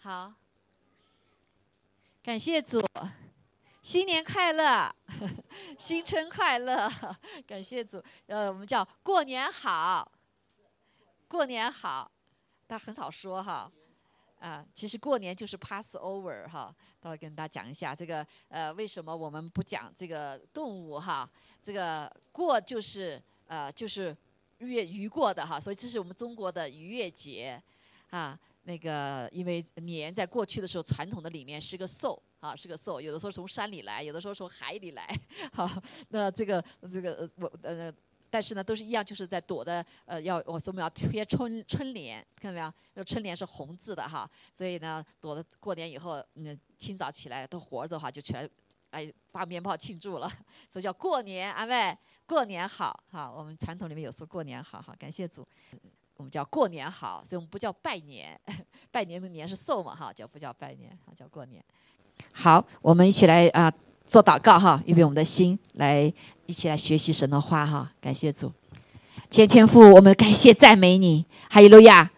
好，感谢主，新年快乐，新春快乐，感谢主。呃，我们叫过年好，过年好，大家很少说哈。啊，其实过年就是 Passover 哈，到时跟大家讲一下这个呃，为什么我们不讲这个动物哈？这个过就是呃就是月鱼过的哈，所以这是我们中国的逾越节啊。那个因为年在过去的时候传统的里面是个寿啊，是个寿，有的时候从山里来，有的时候从海里来，好，那这个这个我呃。但是呢，都是一样，就是在躲的，呃，要我说我们要贴春春联，看到没有？那春联是红字的哈，所以呢，躲的过年以后，嗯，清早起来都活着的话，就全哎发鞭炮庆祝了，所以叫过年，阿妹，过年好，哈，我们传统里面有说过年好，哈，感谢主，我们叫过年好，所以我们不叫拜年，拜年的年是寿嘛，哈，叫不叫拜年，叫过年。好，我们一起来啊。做祷告哈，预备我们的心来一起来学习神的话哈。感谢主，天天父，我们感谢赞美你，哈利路亚。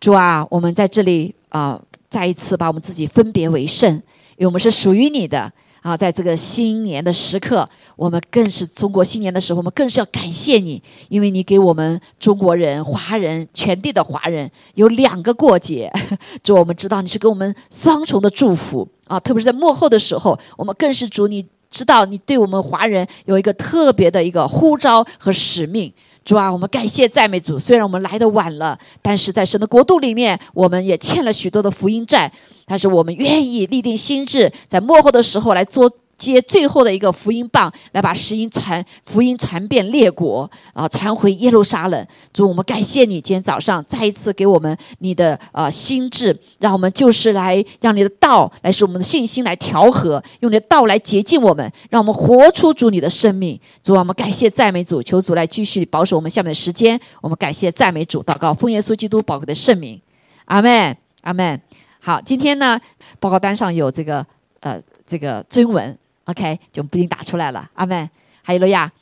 主啊，我们在这里啊，再一次把我们自己分别为圣，因为我们是属于你的。啊，在这个新年的时刻，我们更是中国新年的时候，我们更是要感谢你，因为你给我们中国人、华人、全地的华人有两个过节。主，我们知道你是给我们双重的祝福啊，特别是在幕后的时候，我们更是主，你知道你对我们华人有一个特别的一个呼召和使命。主啊，我们感谢赞美主。虽然我们来的晚了，但是在神的国度里面，我们也欠了许多的福音债。但是我们愿意立定心智，在幕后的时候来做。接最后的一个福音棒，来把福音传福音传遍列国啊，传回耶路撒冷。主，我们感谢你，今天早上再一次给我们你的呃心智，让我们就是来让你的道来使我们的信心来调和，用你的道来洁净我们，让我们活出主你的生命。主，我们感谢赞美主，求主来继续保守我们下面的时间。我们感谢赞美主，祷告奉耶稣基督宝贵的圣名，阿门，阿门。好，今天呢，报告单上有这个呃这个真文。OK，就不一定打出来了。阿门，还有了呀。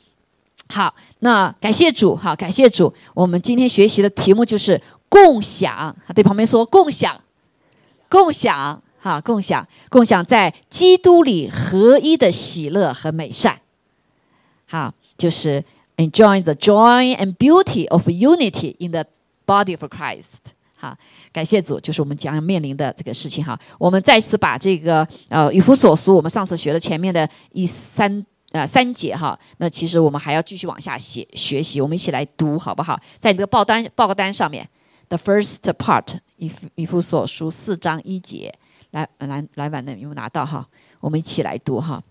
好，那感谢主，好，感谢主。我们今天学习的题目就是共享。对旁边说共享，共享，哈，共享，共享在基督里合一的喜乐和美善。好，就是 enjoy the joy and beauty of unity in the body of Christ。好，感谢主，就是我们将要面临的这个事情哈。我们再次把这个呃以弗所书，我们上次学了前面的一三呃三节哈。那其实我们还要继续往下写学习，我们一起来读好不好？在你的报单报告单上面，the first part 以以弗所书四章一节，来来来，晚的有没有拿到哈？我们一起来读哈。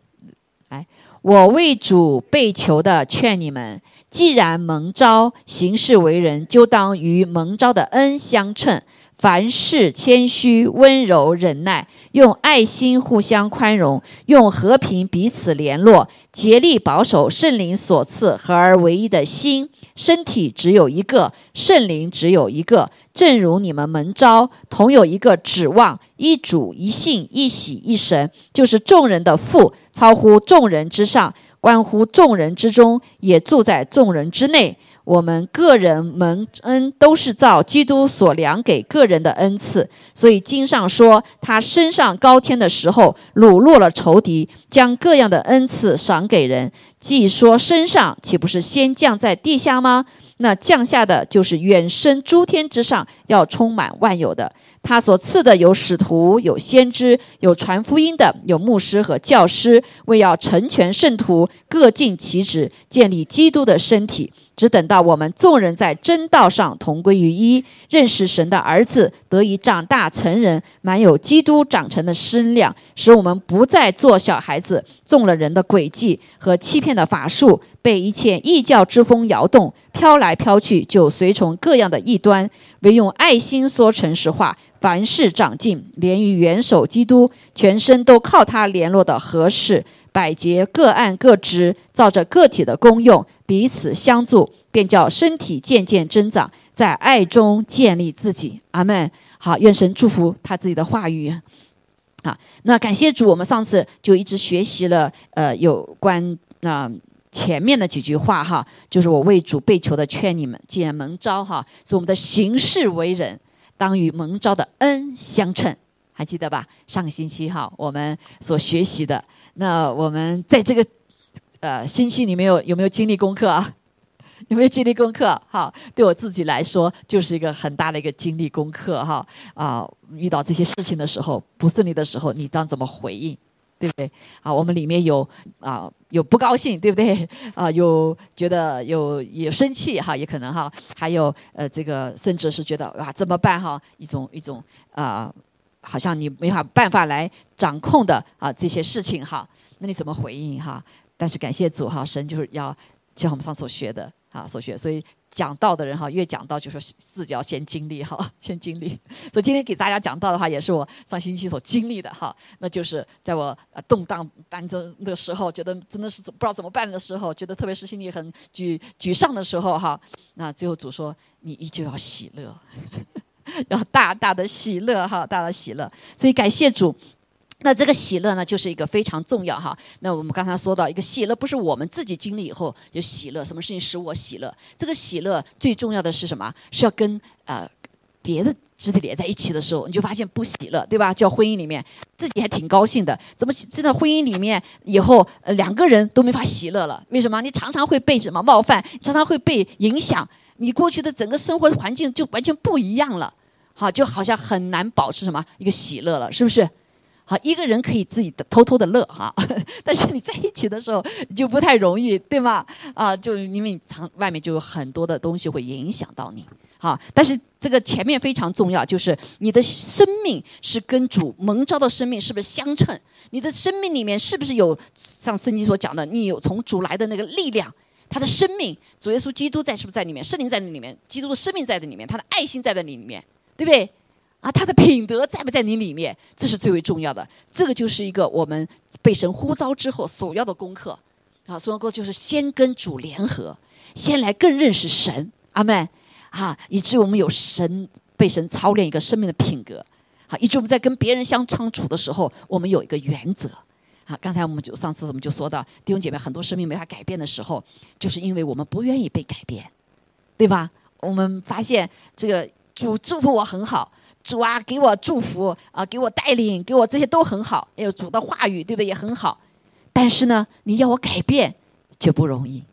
来，我为主被求的劝你们。既然蒙召行事为人，就当与蒙召的恩相称。凡事谦虚、温柔、忍耐，用爱心互相宽容，用和平彼此联络，竭力保守圣灵所赐合而为一的心。身体只有一个，圣灵只有一个。正如你们蒙召，同有一个指望，一主、一信、一喜、一神，就是众人的父，超乎众人之上。关乎众人之中，也住在众人之内。我们个人蒙恩，都是照基督所量给个人的恩赐。所以经上说，他升上高天的时候，掳落了仇敌，将各样的恩赐赏给人。既说升上，岂不是先降在地下吗？那降下的就是远升诸天之上，要充满万有的。他所赐的有使徒，有先知，有传福音的，有牧师和教师，为要成全圣徒，各尽其职，建立基督的身体。只等到我们众人在真道上同归于一，认识神的儿子，得以长大成人，满有基督长成的身量，使我们不再做小孩子，中了人的诡计和欺骗的法术，被一切异教之风摇动，飘来飘去，就随从各样的异端，唯用爱心说诚实话，凡事长进，连于元首基督，全身都靠他联络的合适。百节各按各职，照着个体的功用彼此相助，便叫身体渐渐增长，在爱中建立自己。阿门。好，愿神祝福他自己的话语。好，那感谢主，我们上次就一直学习了呃有关那前面的几句话哈，就是我为主被求的劝你们，既然蒙召哈，是我们的行事为人当与蒙召的恩相称。还记得吧？上个星期哈，我们所学习的，那我们在这个呃星期里面有有没有经历功课啊？有没有经历功课？哈，对我自己来说，就是一个很大的一个经历功课哈啊！遇到这些事情的时候，不顺利的时候，你当怎么回应？对不对？啊，我们里面有啊，有不高兴，对不对？啊，有觉得有有生气哈，也可能哈，还有呃，这个甚至是觉得哇，怎么办哈？一种一种啊。好像你没法办法来掌控的啊这些事情哈，那你怎么回应哈？但是感谢主哈，神就是要就像我们上所学的啊所学，所以讲道的人哈，越讲到就说自己要先经历哈，先经历。所以今天给大家讲到的话，也是我上星期所经历的哈，那就是在我动荡当中的时候，觉得真的是不知道怎么办的时候，觉得特别是心里很沮沮丧的时候哈，那最后主说你依旧要喜乐。要大大的喜乐哈，大大的喜乐。所以感谢主，那这个喜乐呢，就是一个非常重要哈。那我们刚才说到一个喜乐，不是我们自己经历以后就喜乐，什么事情使我喜乐？这个喜乐最重要的是什么？是要跟呃别的肢体连在一起的时候，你就发现不喜乐，对吧？叫婚姻里面自己还挺高兴的，怎么进到婚姻里面以后，呃两个人都没法喜乐了？为什么？你常常会被什么冒犯？常常会被影响。你过去的整个生活环境就完全不一样了，好，就好像很难保持什么一个喜乐了，是不是？好，一个人可以自己的偷偷的乐哈，但是你在一起的时候就不太容易，对吗？啊，就因为你藏外面就有很多的东西会影响到你，好，但是这个前面非常重要，就是你的生命是跟主蒙召的生命是不是相称？你的生命里面是不是有像圣经所讲的，你有从主来的那个力量？他的生命，主耶稣基督在是不是在里面？圣灵在那里面，基督的生命在这里面，他的爱心在那里面，对不对？啊，他的品德在不在你里面？这是最为重要的。这个就是一个我们被神呼召之后首要的功课。啊，所要功就是先跟主联合，先来更认识神。阿门。啊，以致我们有神被神操练一个生命的品格。好，以致我们在跟别人相处的时候，我们有一个原则。好，刚才我们就上次我们就说到弟兄姐妹很多生命没法改变的时候，就是因为我们不愿意被改变，对吧？我们发现这个主祝福我很好，主啊给我祝福啊，给我带领，给我这些都很好，还有主的话语，对不对？也很好。但是呢，你要我改变就不容易，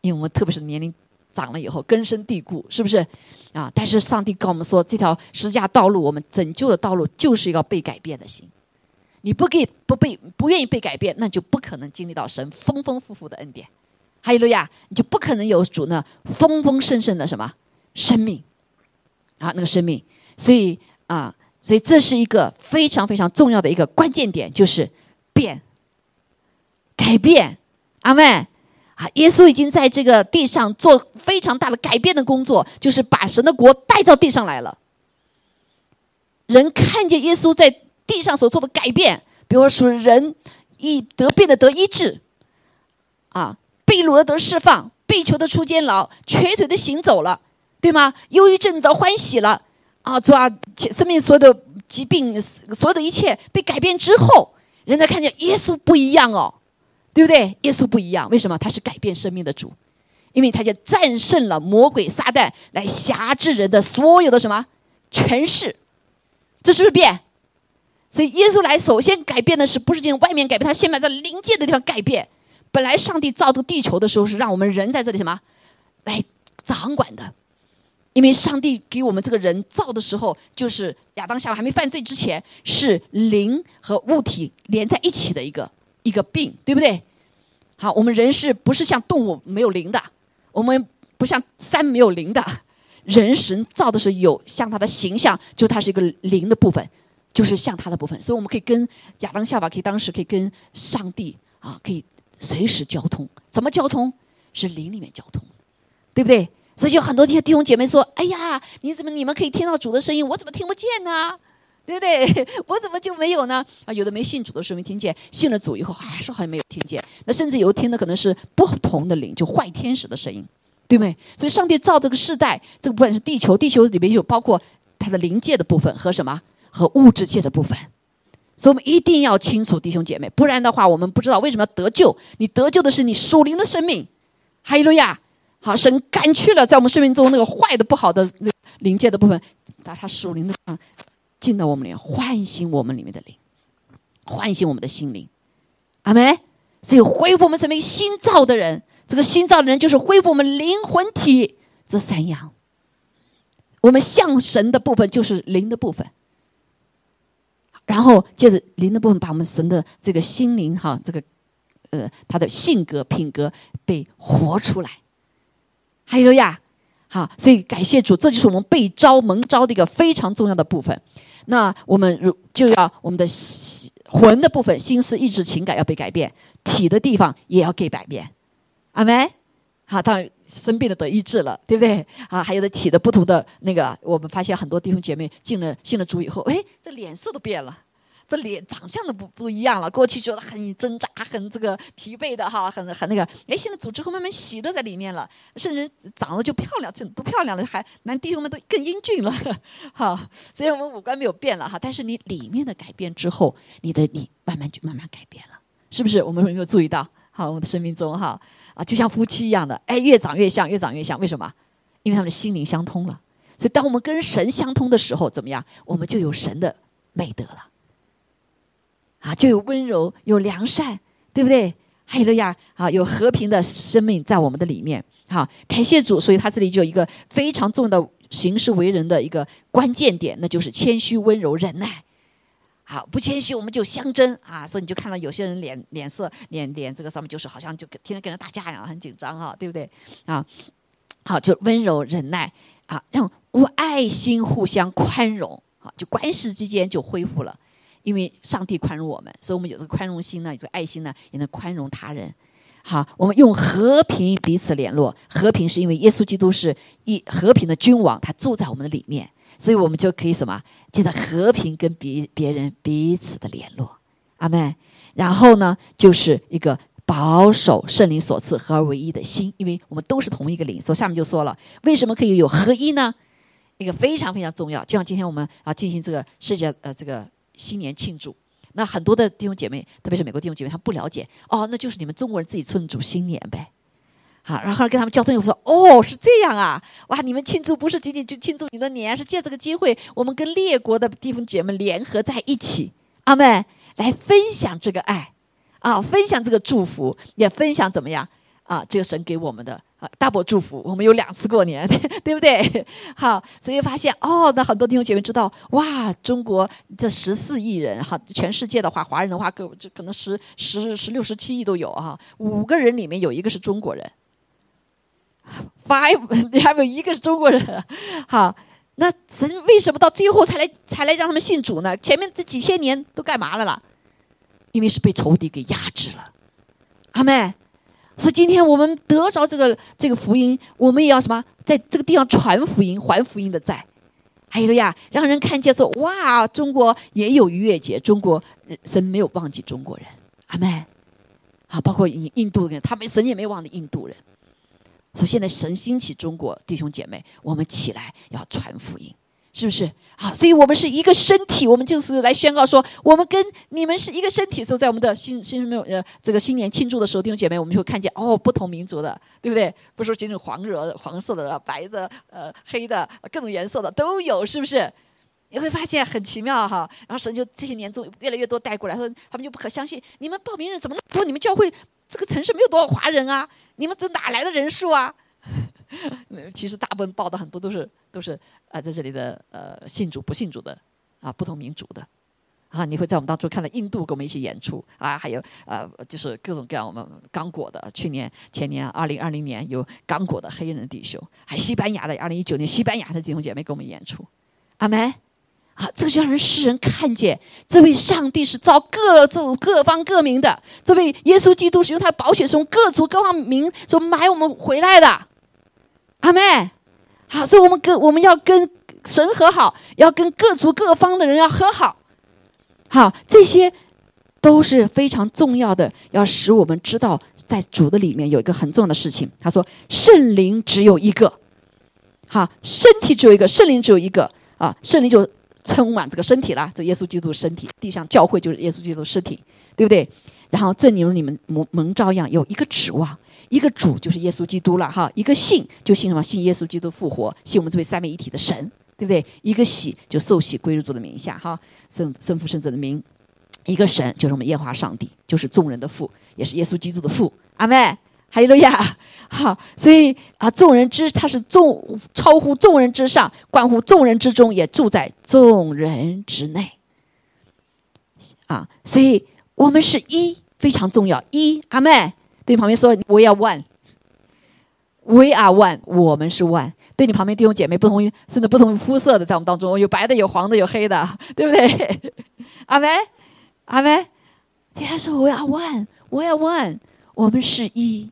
因为我们特别是年龄长了以后根深蒂固，是不是？啊！但是上帝跟我们说，这条十字架道路，我们拯救的道路就是要被改变的心。你不给不被不愿意被改变，那就不可能经历到神丰丰富富的恩典。还有路亚，你就不可能有主那丰丰盛盛的什么生命啊，那个生命。所以啊，所以这是一个非常非常重要的一个关键点，就是变改变。阿妹啊，耶稣已经在这个地上做非常大的改变的工作，就是把神的国带到地上来了。人看见耶稣在。地上所做的改变，比如说人一得病的得医治，啊，被掳的得释放，被囚的出监牢，瘸腿的行走了，对吗？忧郁症得欢喜了，啊，主啊，生命所有的疾病，所有的一切被改变之后，人才看见耶稣不一样哦，对不对？耶稣不一样，为什么？他是改变生命的主，因为他就战胜了魔鬼撒旦来辖制人的所有的什么权势，这是不是变？所以耶稣来，首先改变的是不是进外面改变，他先把在灵界的地方改变。本来上帝造这个地球的时候，是让我们人在这里什么来掌管的，因为上帝给我们这个人造的时候，就是亚当夏娃还没犯罪之前，是灵和物体连在一起的一个一个病，对不对？好，我们人是不是像动物没有灵的？我们不像山没有灵的，人神造的是有像他的形象，就它是一个灵的部分。就是像他的部分，所以我们可以跟亚当夏娃，可以当时可以跟上帝啊，可以随时交通。怎么交通？是灵里面交通，对不对？所以有很多弟兄姐妹说：“哎呀，你怎么你们可以听到主的声音，我怎么听不见呢？对不对？我怎么就没有呢？啊，有的没信主的时候没听见，信了主以后还是好像没有听见。那甚至有听的可能是不同的灵，就坏天使的声音，对不对？所以上帝造这个世代，这个部分是地球，地球里面有包括它的灵界的部分和什么？和物质界的部分，所以我们一定要清楚弟兄姐妹，不然的话，我们不知道为什么要得救。你得救的是你属灵的生命，哈利路亚！好，神赶去了在我们生命中那个坏的、不好的那灵界的部分，把它属灵的啊进到我们里面，唤醒我们里面的灵，唤醒我们的心灵。阿门。所以恢复我们成为新造的人，这个新造的人就是恢复我们灵魂体这三样。我们像神的部分就是灵的部分，然后接着灵的部分把我们神的这个心灵哈，这个呃他的性格品格被活出来。还有呀，好，所以感谢主，这就是我们被招蒙招的一个非常重要的部分。那我们如就要我们的魂的部分，心思意志情感要被改变，体的地方也要给改变。阿门。好，当然生病了得医治了，对不对？啊，还有的体的不同的那个，我们发现很多弟兄姐妹进了信了主以后，哎，这脸色都变了，这脸长相都不不一样了。过去觉得很挣扎、很这个疲惫的哈，很很那个，哎，现在组织会慢慢喜乐在里面了，甚至长得就漂亮，这都漂亮了，还男弟兄们都更英俊了。好，虽然我们五官没有变了哈，但是你里面的改变之后，你的你慢慢就慢慢改变了，是不是？我们有没有注意到？好，我们的生命中哈。啊，就像夫妻一样的，哎，越长越像，越长越像。为什么？因为他们的心灵相通了。所以，当我们跟神相通的时候，怎么样？我们就有神的美德了。啊，就有温柔，有良善，对不对？还有呀，啊，有和平的生命在我们的里面。好，感谢主。所以他这里就有一个非常重要的行事为人的一个关键点，那就是谦虚、温柔、忍耐。好，不谦虚我们就相争啊，所以你就看到有些人脸脸色脸脸这个上面就是好像就天天跟人打架一样，很紧张哈，对不对？啊，好，就温柔忍耐啊，让无爱心互相宽容，啊，就关系之间就恢复了，因为上帝宽容我们，所以我们有这个宽容心呢，有这个爱心呢，也能宽容他人。好，我们用和平彼此联络，和平是因为耶稣基督是一和平的君王，他住在我们的里面。所以我们就可以什么，记得和平跟别别人彼此的联络，阿门。然后呢，就是一个保守圣灵所赐合而为一的心，因为我们都是同一个灵。所以下面就说了，为什么可以有合一呢？一个非常非常重要。就像今天我们啊进行这个世界呃这个新年庆祝，那很多的弟兄姐妹，特别是美国弟兄姐妹，他们不了解哦，那就是你们中国人自己庆祝新年呗。好，然后跟他们交通，我说：“哦，是这样啊！哇，你们庆祝不是仅仅就庆祝你的年，是借这个机会，我们跟列国的弟兄姐妹联合在一起，阿妹来分享这个爱，啊，分享这个祝福，也分享怎么样啊？这个神给我们的啊，double 祝福，我们有两次过年，对不对？好，所以发现哦，那很多弟兄姐妹知道，哇，中国这十四亿人，哈，全世界的话，华人的话，可这可能十十十六十七亿都有哈，五个人里面有一个是中国人。” Five，你 还有一个是中国人，好，那神为什么到最后才来才来让他们信主呢？前面这几千年都干嘛了啦？因为是被仇敌给压制了，阿妹。所以今天我们得着这个这个福音，我们也要什么，在这个地方传福音、还福音的债。还有呀，让人看见说，哇，中国也有逾越节，中国神没有忘记中国人，阿妹。啊，包括印印度人，他们神也没忘记印度人。说现在神兴起中国弟兄姐妹，我们起来要传福音，是不是？好，所以我们是一个身体，我们就是来宣告说，我们跟你们是一个身体。所以在我们的新新没有呃这个新年庆祝的时候，弟兄姐妹，我们就会看见哦，不同民族的，对不对？不是说仅仅黄热黄色的、白的、呃黑的各种颜色的都有，是不是？你会发现很奇妙哈。然后神就这些年中越来越多带过来，说他们就不可相信，你们报名人怎么那么多？你们教会这个城市没有多少华人啊？你们这哪来的人数啊？其实大部分报的很多都是都是啊，在这里的呃信主不信主的啊，不同民族的啊，你会在我们当中看到印度跟我们一起演出啊，还有呃就是各种各样我们刚果的，去年前年二零二零年有刚果的黑人弟兄，还有西班牙的二零一九年西班牙的弟兄姐妹跟我们演出，阿门。啊，这就让人世人看见，这位上帝是造各族各方各民的，这位耶稣基督是用他的宝血从各族各方民所买我们回来的，阿妹。好，所以我们跟我们要跟神和好，要跟各族各方的人要和好，好，这些都是非常重要的，要使我们知道，在主的里面有一个很重要的事情。他说，圣灵只有一个，好，身体只有一个，圣灵只有一个啊，圣灵就。充满这个身体啦，这耶稣基督身体，地上教会就是耶稣基督身体，对不对？然后正如你们蒙蒙召一样，有一个指望，一个主就是耶稣基督了哈，一个信就信什么？信耶稣基督复活，信我们这位三位一体的神，对不对？一个喜就受洗归入主的名下，哈，圣圣父圣子的名，一个神就是我们耶和华上帝，就是众人的父，也是耶稣基督的父。阿妹，哈利路亚，好，所以啊，众人之他是众超乎众人之上，关乎众人之中，也住在众人之内。啊，所以我们是一非常重要，一阿妹对你旁边说，We are one，We are one，我们是 one。对你旁边弟兄姐妹，不同甚至不同肤色的，在我们当中有白的，有黄的，有黑的，对不对？阿妹，阿妹，他说 We are one，We are one，我们是一，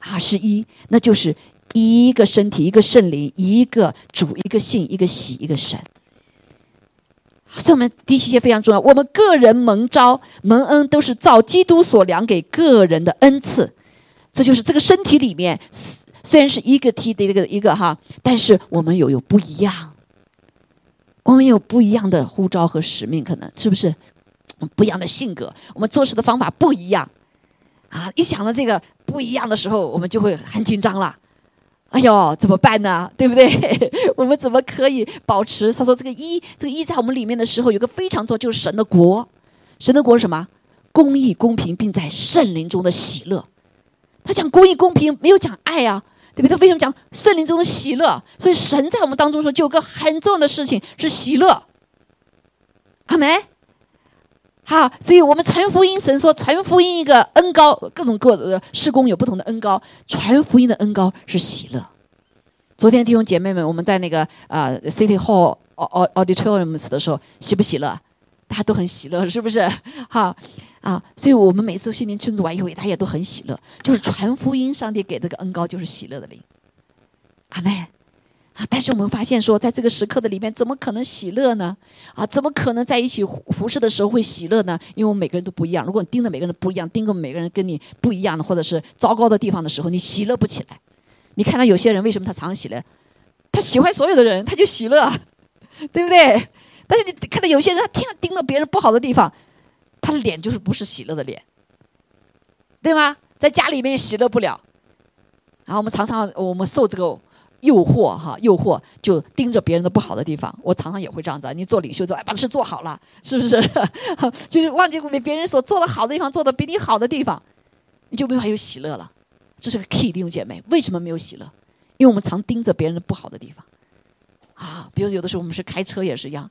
啊是一，那就是一个身体，一个圣灵，一个主，一个信，一个喜，一个神。所以我们第七节非常重要。我们个人蒙召蒙恩，都是照基督所量给个人的恩赐。这就是这个身体里面，虽然是一个 T 的一个一个哈，但是我们有有不一样。我们有不一样的呼召和使命，可能是不是不一样的性格？我们做事的方法不一样啊！一想到这个不一样的时候，我们就会很紧张了。哎呦，怎么办呢？对不对？我们怎么可以保持？他说：“这个一，这个一在我们里面的时候，有个非常重要，就是神的国。神的国是什么？公义、公平，并在圣灵中的喜乐。他讲公义、公平，没有讲爱啊，对不对？他为什么讲圣灵中的喜乐？所以神在我们当中说，就有个很重要的事情是喜乐。阿门。好，所以我们传福音，神说传福音一个恩高，各种各的施工有不同的恩高，传福音的恩高是喜乐。昨天弟兄姐妹们，我们在那个啊 City Hall Auditorium 的时候，喜不喜乐？大家都很喜乐，是不是？好啊，所以我们每次新年庆祝完以后，大家也都很喜乐，就是传福音，上帝给这个恩高就是喜乐的灵。阿妹。但是我们发现说，在这个时刻的里面，怎么可能喜乐呢？啊，怎么可能在一起服侍的时候会喜乐呢？因为我们每个人都不一样。如果你盯着每个人不一样，盯着每个人跟你不一样的，或者是糟糕的地方的时候，你喜乐不起来。你看到有些人为什么他常喜乐？他喜欢所有的人，他就喜乐，对不对？但是你看到有些人，他天天盯着别人不好的地方，他的脸就是不是喜乐的脸，对吗？在家里面喜乐不了。然后我们常常我们受这个。诱惑哈，诱惑就盯着别人的不好的地方。我常常也会这样子，你做领袖做，哎，把事做好了，是不是？就是忘记别别人所做的好的地方，做的比你好的地方，你就没法有喜乐了。这是个 key，弟兄姐妹，为什么没有喜乐？因为我们常盯着别人的不好的地方。啊，比如有的时候我们是开车也是一样，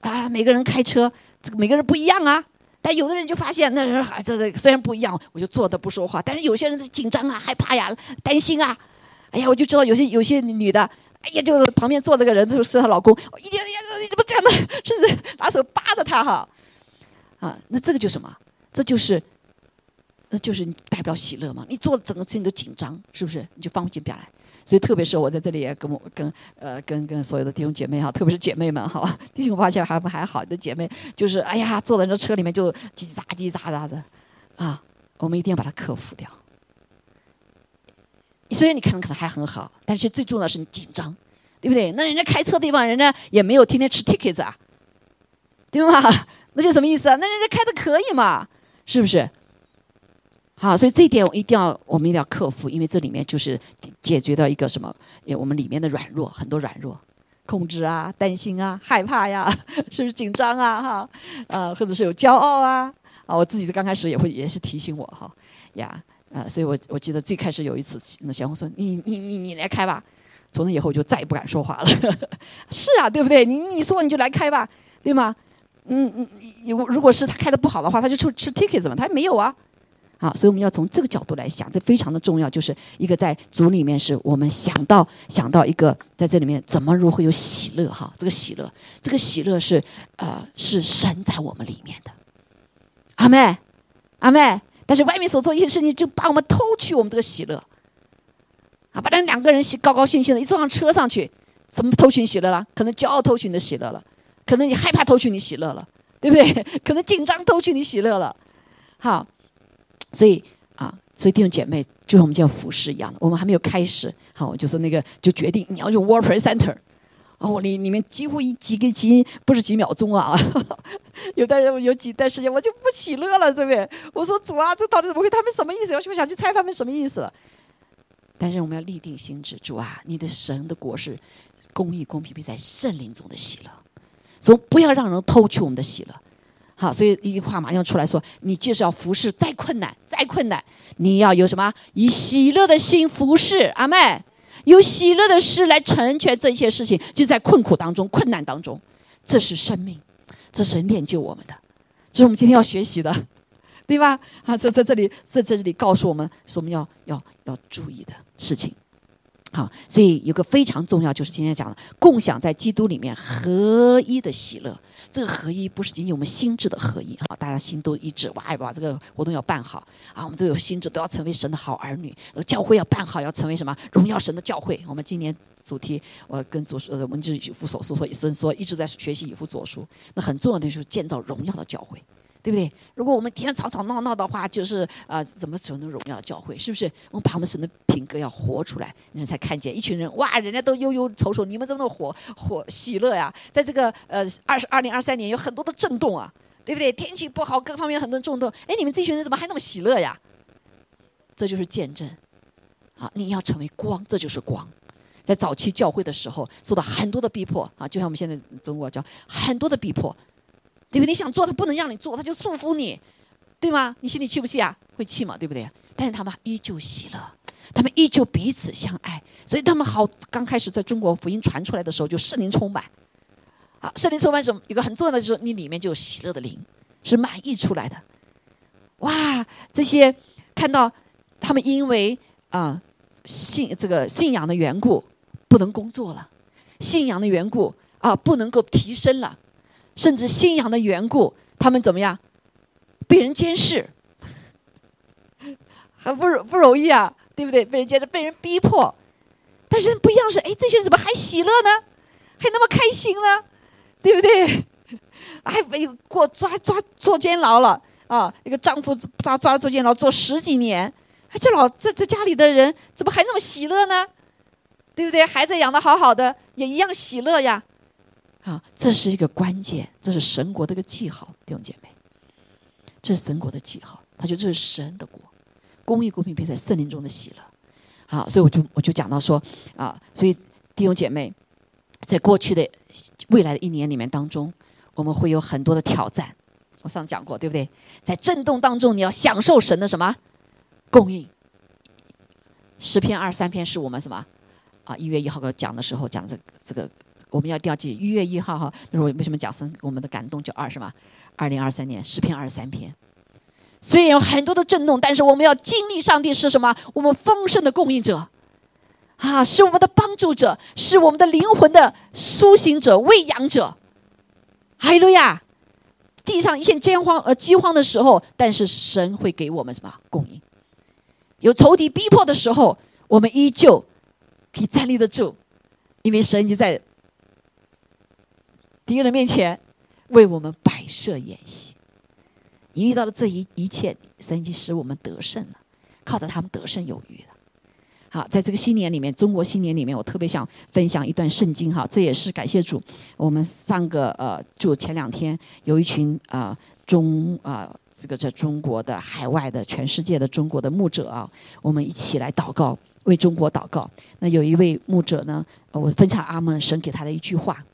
啊，每个人开车，这个每个人不一样啊。但有的人就发现，那人孩子虽然不一样，我就坐的不说话。但是有些人紧张啊，害怕呀，担心啊。哎呀，我就知道有些有些女的，哎呀，就旁边坐这个人就是她老公，一点呀，你怎么这样的？甚至拿手扒着他哈，啊，那这个就什么？这就是，那就是你代表喜乐嘛。你做整个事情都紧张，是不是？你就放不进表来。所以特别是我在这里也跟我跟呃跟跟所有的弟兄姐妹哈，特别是姐妹们哈，弟兄发现还不还好的姐妹，就是哎呀，坐在那车里面就叽喳叽喳喳的，啊，我们一定要把它克服掉。虽然你看可能还很好，但是最重要的是你紧张，对不对？那人家开车的地方，人家也没有天天吃 tickets 啊，对吗？那就什么意思啊？那人家开的可以嘛，是不是？好，所以这一点我一定要，我们一定要克服，因为这里面就是解决到一个什么？我们里面的软弱，很多软弱，控制啊，担心啊，害怕呀，是不是紧张啊？哈，呃，或者是有骄傲啊？啊，我自己刚开始也会也是提醒我哈，呀。啊，所以我我记得最开始有一次，那小红说：“你你你你来开吧。”从那以后就再也不敢说话了。是啊，对不对？你你说你就来开吧，对吗？嗯嗯，如如果是他开的不好的话，他就出吃 tickets 嘛，他没有啊。啊，所以我们要从这个角度来想，这非常的重要。就是一个在组里面，是我们想到想到一个在这里面怎么如何有喜乐哈？这个喜乐，这个喜乐是呃是神在我们里面的。阿妹，阿妹。但是外面所做一些事情，就把我们偷取我们这个喜乐，啊，把那两个人喜高高兴兴的一坐上车上去，怎么偷取喜乐了？可能骄傲偷取你的喜乐了，可能你害怕偷取你喜乐了，对不对？可能紧张偷取你喜乐了，好，所以啊，所以弟兄姐妹，就像我们叫服饰一样的，我们还没有开始，好，我就说那个就决定你要用 w o r Presenter。哦，里里面几乎一几个几不是几秒钟啊，有的人有几段时间我就不喜乐了，对不对？我说主啊，这到底怎么会？他们什么意思？我就想去猜他们什么意思。但是我们要立定心志，主啊，你的神的国是公义、公平，必在圣灵中的喜乐。所以不要让人偷去我们的喜乐。好，所以一句话马上出来说：你就是要服侍，再困难，再困难，你要有什么？以喜乐的心服侍。阿妹，有喜乐的事来成全这些事情，就在困苦当中、困难当中，这是生命，这是练就我们的，这是我们今天要学习的，对吧？啊，在在这里，在在这里告诉我们，是我们要要要注意的事情。好，所以有个非常重要，就是今天讲的共享在基督里面合一的喜乐。这个合一不是仅仅我们心智的合一，哈，大家心都一致，哇，把这个活动要办好啊，我们都有心智，都要成为神的好儿女。教会要办好，要成为什么？荣耀神的教会。我们今年主题，我跟主呃，我们就是以弗所书，所以说一直在学习以弗所书。那很重要的就是建造荣耀的教会。对不对？如果我们天天吵吵闹闹的话，就是啊，怎么走能荣耀教会？是不是？我们把我们神的品格要活出来，人才看见一群人哇，人家都忧忧愁愁，你们怎么那么活活喜乐呀？在这个呃二二零二三年有很多的震动啊，对不对？天气不好，各方面很多震动，哎，你们这群人怎么还那么喜乐呀？这就是见证，啊，你要成为光，这就是光。在早期教会的时候，受到很多的逼迫啊，就像我们现在中国叫很多的逼迫。对不对？你想做，他不能让你做，他就束缚你，对吗？你心里气不气啊？会气嘛，对不对？但是他们依旧喜乐，他们依旧彼此相爱，所以他们好。刚开始在中国福音传出来的时候，就圣灵充满。啊，圣灵充满什么？一个很重要的就是你里面就有喜乐的灵，是满溢出来的。哇，这些看到他们因为啊信这个信仰的缘故不能工作了，信仰的缘故啊不能够提升了。甚至信仰的缘故，他们怎么样？被人监视，很不容不容易啊，对不对？被人监视，被人逼迫。但是不一样是，哎，这些人怎么还喜乐呢？还那么开心呢？对不对？还被过抓抓坐监牢了啊！一个丈夫抓抓坐监牢坐十几年，这老这这家里的人怎么还那么喜乐呢？对不对？孩子养的好好的，也一样喜乐呀。啊，这是一个关键，这是神国的一个记号，弟兄姐妹，这是神国的记号。他觉得这是神的国，公义公平便在圣灵中的喜乐。好，所以我就我就讲到说啊，所以弟兄姐妹，在过去的未来的一年里面当中，我们会有很多的挑战。我上次讲过，对不对？在震动当中，你要享受神的什么供应？十篇二十三篇是我们什么啊？一月一号讲的时候讲这这个。我们要调记一月一号哈，那是为什么讲神我们的感动就二是吗？二零二三年十篇二十三篇，虽然有很多的震动，但是我们要经历上帝是什么？我们丰盛的供应者，啊，是我们的帮助者，是我们的灵魂的苏醒者、喂养者。哈利路亚！地上一片饥荒呃饥荒的时候，但是神会给我们什么供应？有仇敌逼迫的时候，我们依旧可以站立得住，因为神已经在。敌人面前为我们摆设演习，你遇到的这一一切，神已使我们得胜了，靠着他们得胜有余了。好，在这个新年里面，中国新年里面，我特别想分享一段圣经哈，这也是感谢主。我们上个呃，就前两天有一群啊中啊这个在中国的海外的全世界的中国的牧者啊，我们一起来祷告，为中国祷告。那有一位牧者呢，我分享阿门神给他的一句话。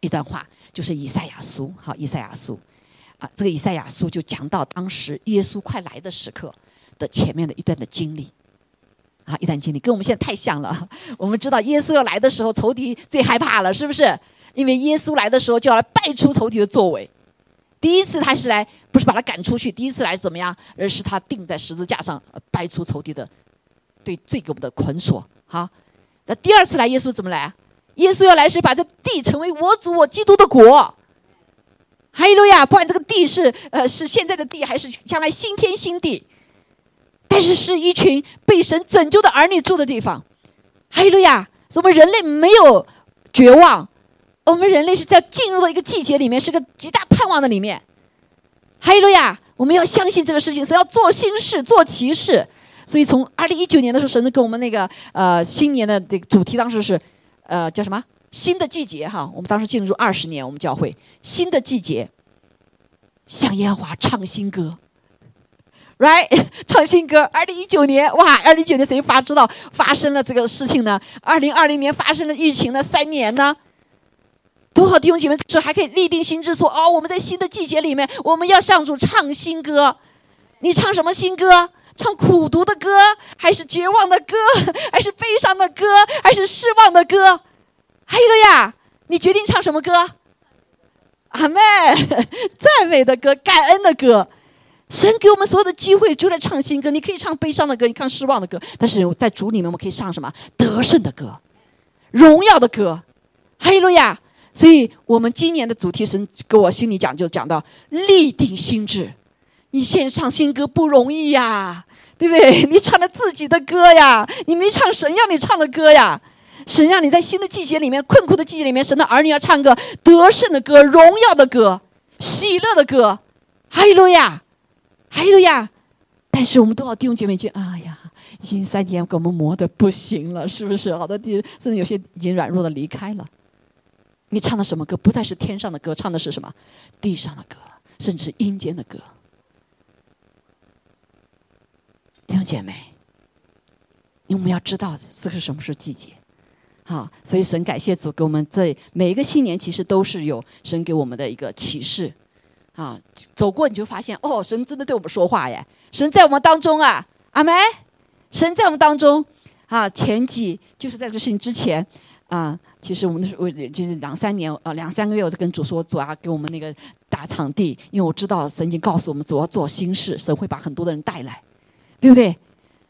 一段话就是以赛亚书，好，以赛亚书，啊，这个以赛亚书就讲到当时耶稣快来的时刻的前面的一段的经历，啊，一段经历跟我们现在太像了。我们知道耶稣要来的时候，仇敌最害怕了，是不是？因为耶稣来的时候就要来败出仇敌的作为。第一次他是来，不是把他赶出去，第一次来怎么样？而是他钉在十字架上，掰出仇敌的对罪给我们的捆锁。好，那第二次来，耶稣怎么来？耶稣要来时，把这地成为我主我基督的国。哈利路亚！不管这个地是呃是现在的地，还是将来新天新地，但是是一群被神拯救的儿女住的地方。哈利路亚！我们人类没有绝望，我们人类是在进入到一个季节里面，是个极大盼望的里面。哈利路亚！我们要相信这个事情是要做新事、做奇事。所以从二零一九年的时候，神跟我们那个呃新年的这个主题当时是。呃，叫什么？新的季节哈，我们当时进入二十年，我们教会新的季节，向烟花唱新歌，，right？唱新歌。二零一九年，哇，二零一九年谁发知道发生了这个事情呢？二零二零年发生了疫情的三年呢？多少弟兄姐妹说还可以立定心智说，哦，我们在新的季节里面，我们要上主唱新歌。你唱什么新歌？唱苦读的歌，还是绝望的歌，还是悲伤的歌，还是失望的歌？还有了呀，你决定唱什么歌？阿妹，赞美的歌，感恩的歌。神给我们所有的机会，就来唱新歌。你可以唱悲伤的歌，你唱失望的歌，但是在主里面，我们可以唱什么？得胜的歌，荣耀的歌。哈利路亚！所以我们今年的主题，神跟我心里讲，就讲到立定心智。你现在唱新歌不容易呀，对不对？你唱的自己的歌呀，你没唱神让你唱的歌呀。神让你在新的季节里面，困苦的季节里面，神的儿女要唱个得胜的歌、荣耀的歌、喜乐的歌。哈利路亚，哈利路亚。但是我们多少弟兄姐妹已经，哎呀，已经三年给我们磨的不行了，是不是？好多弟甚至有些已经软弱的离开了。你唱的什么歌？不再是天上的歌，唱的是什么？地上的歌，甚至阴间的歌。弟兄姐妹，因为我们要知道这个什么是季节，好，所以神感谢主给我们这每一个新年，其实都是有神给我们的一个启示，啊，走过你就发现，哦，神真的对我们说话耶，神在我们当中啊，阿梅，神在我们当中，啊，前几就是在这个事情之前，啊，其实我们的我就是两三年啊，两三个月，我就跟主说，主啊，给我们那个大场地，因为我知道神已经告诉我们，主要做新事，神会把很多的人带来。对不对？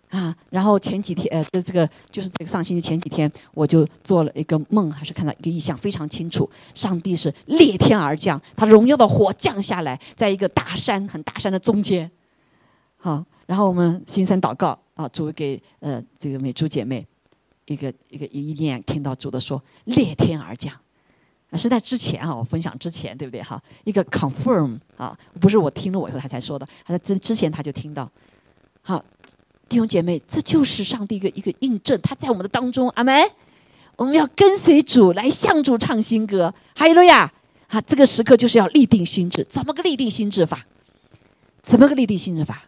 啊，然后前几天，呃，这个就是这个上星期前几天，我就做了一个梦，还是看到一个意象，非常清楚。上帝是裂天而降，他荣耀的火降下来，在一个大山很大山的中间。好，然后我们新生祷告啊，主给呃这个美珠姐妹一个一个一念，听到主的说裂天而降，是在之前啊，我分享之前对不对哈？一个 confirm 啊，不是我听了我以后他才说的，他在之之前他就听到。好，弟兄姐妹，这就是上帝一个一个印证，他在我们的当中，阿门。我们要跟随主来向主唱新歌，哈利路亚！哈，这个时刻就是要立定心智，怎么个立定心智法？怎么个立定心智法？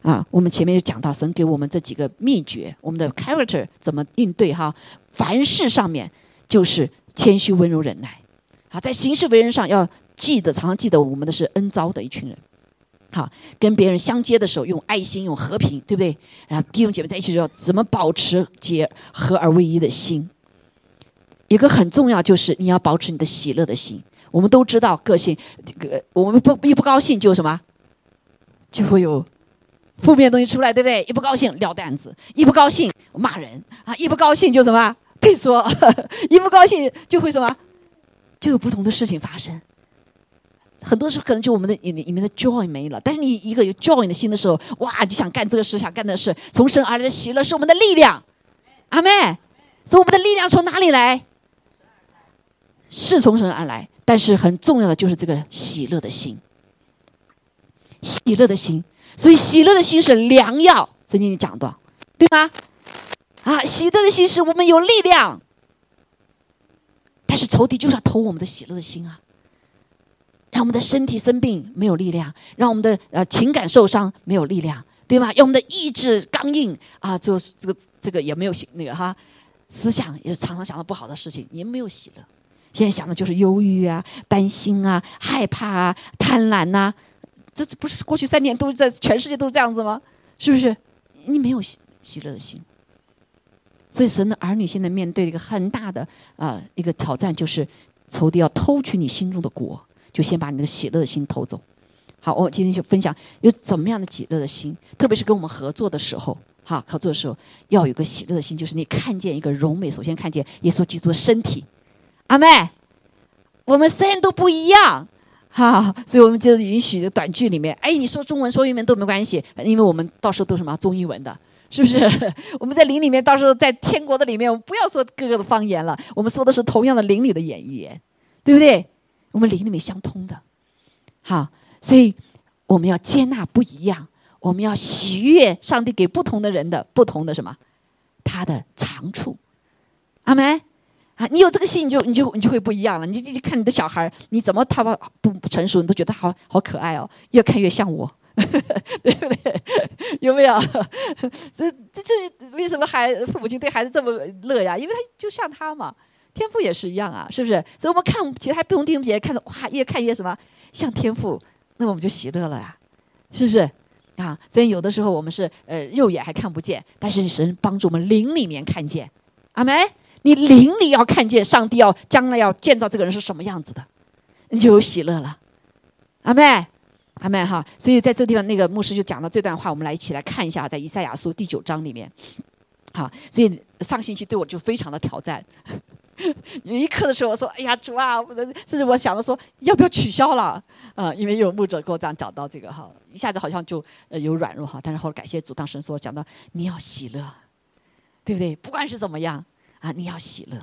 啊，我们前面就讲到，神给我们这几个秘诀，我们的 character 怎么应对哈？凡事上面就是谦虚、温柔、忍耐。好，在行事为人上要记得，常常记得我们的是恩招的一群人。好，跟别人相接的时候，用爱心，用和平，对不对？啊，弟兄姐妹在一起的时候怎么保持结合而为一的心？一个很重要就是你要保持你的喜乐的心。我们都知道个性，这个我们不一不高兴就什么，就会有负面东西出来，对不对？一不高兴撂担子，一不高兴骂人啊，一不高兴就什么退缩，一不高兴就会什么，就有不同的事情发生。很多时候可能就我们的里里面的 joy 没了，但是你一个有 joy 的心的时候，哇，就想干这个事，想干那事，从神而来的喜乐是我们的力量，阿妹，所以我们的力量从哪里来？是从神而来，但是很重要的就是这个喜乐的心，喜乐的心，所以喜乐的心是良药。曾经你讲的，对吗？啊，喜乐的心是我们有力量，但是仇敌就是要偷我们的喜乐的心啊。让我们的身体生病没有力量，让我们的呃情感受伤没有力量，对吧？让我们的意志刚硬啊，就这个这个也没有那个哈，思想也常常想到不好的事情，也没有喜乐。现在想的就是忧郁啊、担心啊、害怕啊、贪婪呐，这这不是过去三年都在全世界都是这样子吗？是不是？你没有喜喜乐的心，所以神的儿女现在面对一个很大的啊一个挑战，就是仇敌要偷取你心中的国。就先把你的喜乐的心偷走。好，我今天就分享有怎么样的喜乐的心，特别是跟我们合作的时候，哈，合作的时候要有个喜乐的心，就是你看见一个荣美，首先看见耶稣基督的身体。阿妹，我们虽然都不一样，哈，所以我们就允许的短剧里面，哎，你说中文说英文都没关系，因为我们到时候都什么中英文的，是不是？我们在灵里面，到时候在天国的里面，我们不要说各个的方言了，我们说的是同样的灵里的言语言，对不对？我们灵里面相通的，好，所以我们要接纳不一样，我们要喜悦上帝给不同的人的不同的什么，他的长处，阿门啊！你有这个心，你就你就你就会不一样了。你你看你的小孩，你怎么他不不成熟，你都觉得好好可爱哦，越看越像我，对不对？有没有？这这这为什么孩父母亲对孩子这么乐呀？因为他就像他嘛，天赋也是一样啊，是不是？所以我们看其他不同弟兄姐妹看着哇，越看越什么像天赋，那么我们就喜乐了呀，是不是？啊，所以有的时候我们是呃肉眼还看不见，但是神帮助我们灵里面看见，阿梅，你灵里要看见上帝要将来要建造这个人是什么样子的，你就有喜乐了，阿妹。阿妹哈，所以在这个地方，那个牧师就讲到这段话，我们来一起来看一下，在以赛亚书第九章里面，好，所以上星期对我就非常的挑战。有 一刻的时候，我说：“哎呀，主啊，我的，甚至我想着说，要不要取消了？啊，因为有牧者给我这样讲到这个哈，一下子好像就有软弱哈。但是后来感谢主，当神说讲到你要喜乐，对不对？不管是怎么样啊，你要喜乐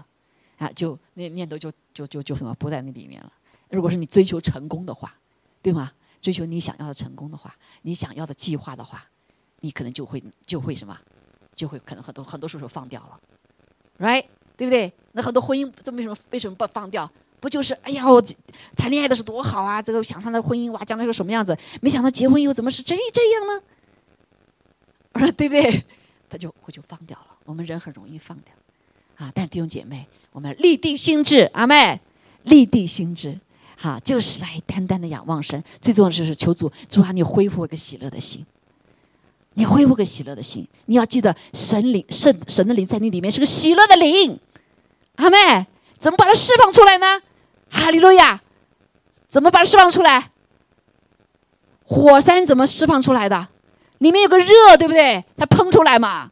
啊，就那念头就就就就什么不在那里面了。如果是你追求成功的话，对吗？追求你想要的成功的话，你想要的计划的话，你可能就会就会什么，就会可能很多很多时候放掉了，right？对不对？那很多婚姻这为什么为什么不放掉？不就是哎呀，我谈恋爱的是多好啊！这个想他的婚姻哇，将来是什么样子？没想到结婚以后怎么是这这样呢？对不对？他就会就放掉了。我们人很容易放掉啊！但是弟兄姐妹，我们立定心志，阿妹，立定心志。哈，就是来单单的仰望神，最重要的就是求主，主啊，你恢复一个喜乐的心，你恢复个喜乐的心。你要记得，神灵、圣神的灵在你里面是个喜乐的灵，阿妹，怎么把它释放出来呢？哈利路亚，怎么把它释放出来？火山怎么释放出来的？里面有个热，对不对？它喷出来嘛。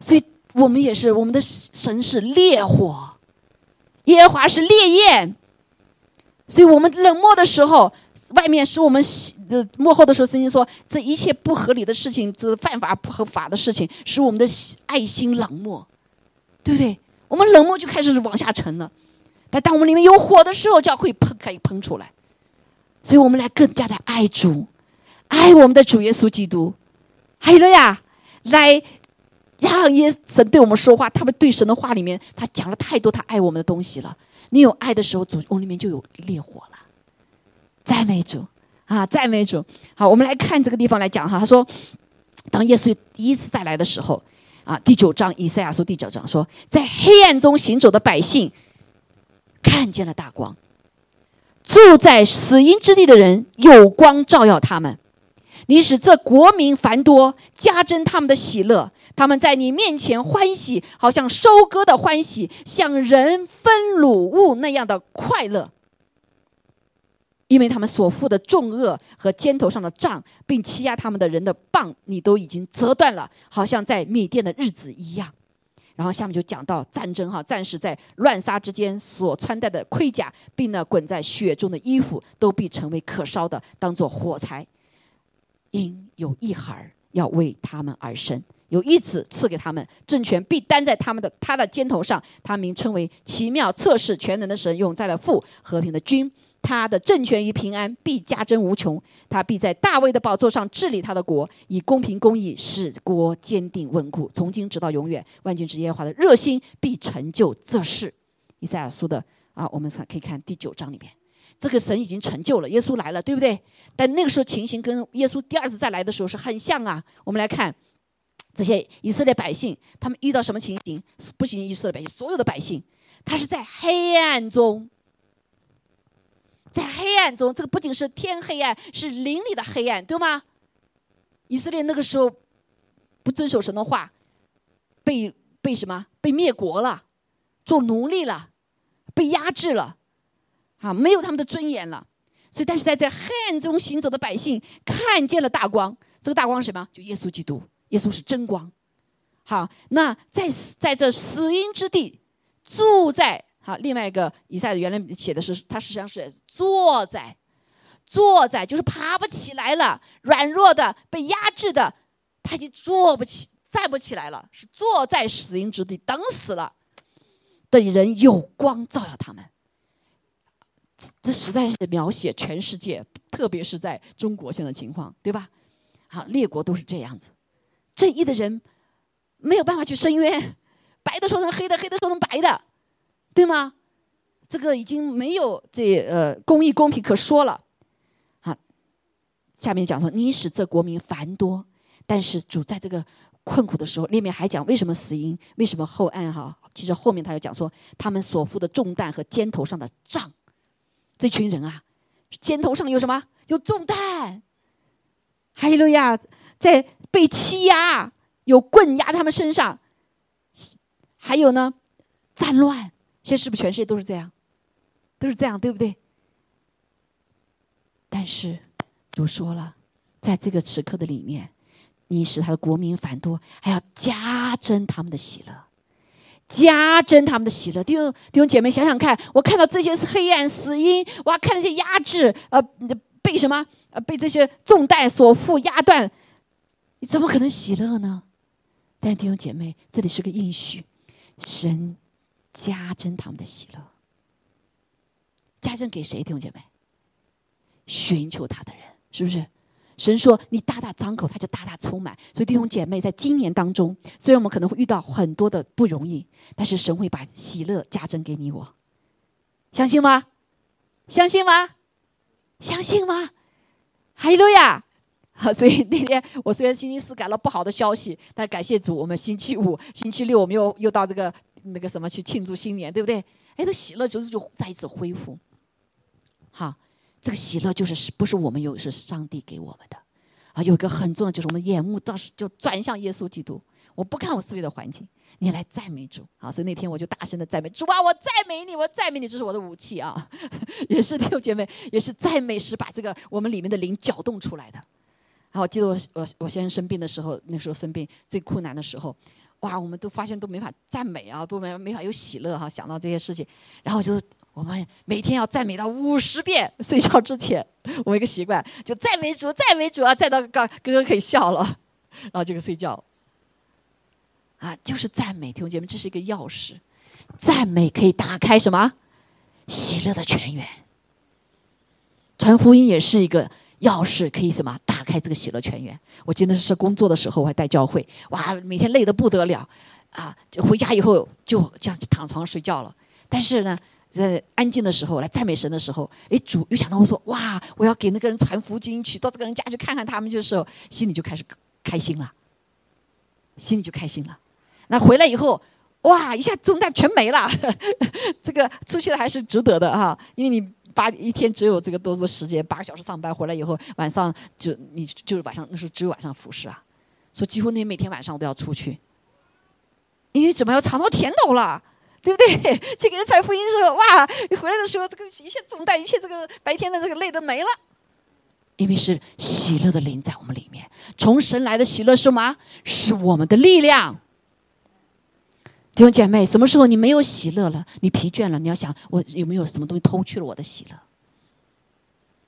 所以我们也是，我们的神是烈火，耶和华是烈焰。所以我们冷漠的时候，外面使我们呃幕后的时候，圣经说这一切不合理的事情，这犯法不合法的事情，使我们的爱心冷漠，对不对？我们冷漠就开始往下沉了。但当我们里面有火的时候，就要会喷，可以喷出来。所以我们来更加的爱主，爱我们的主耶稣基督，还有了呀，来让耶神对我们说话。他们对神的话里面，他讲了太多他爱我们的东西了。你有爱的时候，主宫里面就有烈火了。赞美主啊，赞美主。好，我们来看这个地方来讲哈。他说，当耶稣第一次再来的时候，啊，第九章以赛亚书第九章说，在黑暗中行走的百姓看见了大光，住在死荫之地的人有光照耀他们。你使这国民繁多，加增他们的喜乐。他们在你面前欢喜，好像收割的欢喜，像人分卤物那样的快乐。因为他们所负的重恶和肩头上的杖，并欺压他们的人的棒，你都已经折断了，好像在米甸的日子一样。然后下面就讲到战争哈，战士在乱杀之间所穿戴的盔甲，并呢滚在雪中的衣服，都必成为可烧的，当做火柴。因有一孩儿要为他们而生。有一子赐给他们，政权必担在他们的他的肩头上。他名称为奇妙测试全能的神，永在的父，和平的君。他的政权与平安必加增无穷。他必在大卫的宝座上治理他的国，以公平公义使国坚定稳固，从今直到永远。万军之耶和华的热心必成就这事。以赛亚书的啊，我们看可以看第九章里面，这个神已经成就了，耶稣来了，对不对？但那个时候情形跟耶稣第二次再来的时候是很像啊。我们来看。这些以色列百姓，他们遇到什么情形？不仅以色列百姓，所有的百姓，他是在黑暗中，在黑暗中。这个不仅是天黑暗，是灵里的黑暗，对吗？以色列那个时候不遵守神的话，被被什么？被灭国了，做奴隶了，被压制了，啊，没有他们的尊严了。所以，但是在这黑暗中行走的百姓看见了大光。这个大光是什么？就耶稣基督。耶稣是真光，好，那在在这死荫之地，住在好另外一个以赛原来写的是，他实际上是坐在，坐在就是爬不起来了，软弱的被压制的，他已经坐不起，站不起来了，是坐在死荫之地等死了的人有光照耀他们，这实在是描写全世界，特别是在中国现在情况，对吧？好，列国都是这样子。正义的人没有办法去伸冤，白的说成黑的，黑的说成白的，对吗？这个已经没有这呃公义公平可说了，啊，下面讲说，你使这国民繁多，但是主在这个困苦的时候，里面还讲为什么死因，为什么后案哈？其实后面他又讲说，他们所负的重担和肩头上的杖，这群人啊，肩头上有什么？有重担。还有呀，在被欺压，有棍压他们身上。还有呢，战乱，现在是不是全世界都是这样？都是这样，对不对？但是主说了，在这个时刻的里面，你使他的国民繁多，还要加增他们的喜乐，加增他们的喜乐。弟兄弟兄姐妹，想想看，我看到这些是黑暗死因，我看那些压制，呃，被什么？呃，被这些重担所负压断，你怎么可能喜乐呢？但弟兄姐妹，这里是个应许，神加增他们的喜乐，加增给谁？弟兄姐妹？寻求他的人，是不是？神说：“你大大张口，他就大大充满。”所以弟兄姐妹，在今年当中，虽然我们可能会遇到很多的不容易，但是神会把喜乐加增给你我，相信吗？相信吗？相信吗？哈利路亚！好，所以那天我虽然星期四改了不好的消息，但感谢主，我们星期五、星期六我们又又到这个那个什么去庆祝新年，对不对？哎，这喜乐就是就再一次恢复，好。这个喜乐就是是不是我们有，是上帝给我们的，啊，有一个很重要，就是我们眼目当时就转向耶稣基督。我不看我四围的环境，你来赞美主啊！所以那天我就大声的赞美主啊！我赞美你，我赞美你，这是我的武器啊！也是弟兄姐妹，也是赞美时把这个我们里面的灵搅动出来的。啊，我记得我我我先生生病的时候，那时候生病最困难的时候，哇，我们都发现都没法赞美啊，都没没法有喜乐哈，想到这些事情，然后就。我们每天要赞美到五十遍，睡觉之前，我一个习惯就赞美主，赞美主啊，赞到哥哥哥可以笑了，然后就睡觉。啊，就是赞美，弟兄姐妹，这是一个钥匙，赞美可以打开什么喜乐的泉源。传福音也是一个钥匙，可以什么打开这个喜乐泉源。我记得是工作的时候，我还带教会，哇，每天累得不得了，啊，就回家以后就这样躺床上睡觉了。但是呢。在安静的时候来赞美神的时候，哎，主又想到我说：“哇，我要给那个人传福音去，到这个人家去看看他们。”的时候，心里就开始开心了，心里就开心了。那回来以后，哇，一下重担全没了，这个出去了还是值得的哈，因为你八一天只有这个多多时间，八个小时上班，回来以后晚上就你就是晚上那时候只有晚上服侍啊，所以几乎那每天晚上我都要出去，因为怎么要尝到甜头了。对不对？去 给人传福音的时候，哇！你回来的时候，这个一切重担，一切这个白天的这个累都没了，因为是喜乐的灵在我们里面。从神来的喜乐是什么？是我们的力量。弟兄姐妹，什么时候你没有喜乐了？你疲倦了？你要想，我有没有什么东西偷去了我的喜乐？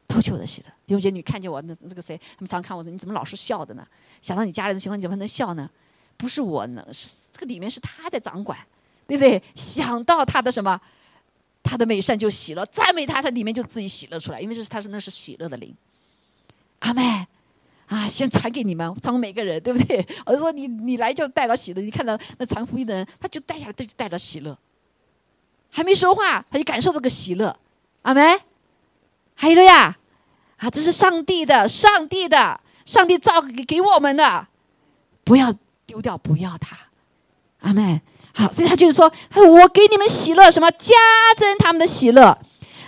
偷去我的喜乐。弟兄姐妹，你看见我那那个谁？他们常看我，说你怎么老是笑的呢？想到你家里的情况，你怎么能笑呢？不是我呢，是这个里面是他在掌管。对不对？想到他的什么，他的美善就喜乐，赞美他，他里面就自己喜乐出来，因为这是他是那是喜乐的灵。阿妹，啊，先传给你们，传每个人，对不对？我就说你你来就带了喜乐，你看到那传福音的人，他就带下来，他就带了喜乐，还没说话，他就感受这个喜乐。阿妹，还有了呀，啊，这是上帝的，上帝的，上帝造给给我们的，不要丢掉，不要他。阿妹。好，所以他就是说，我给你们喜乐，什么加增他们的喜乐，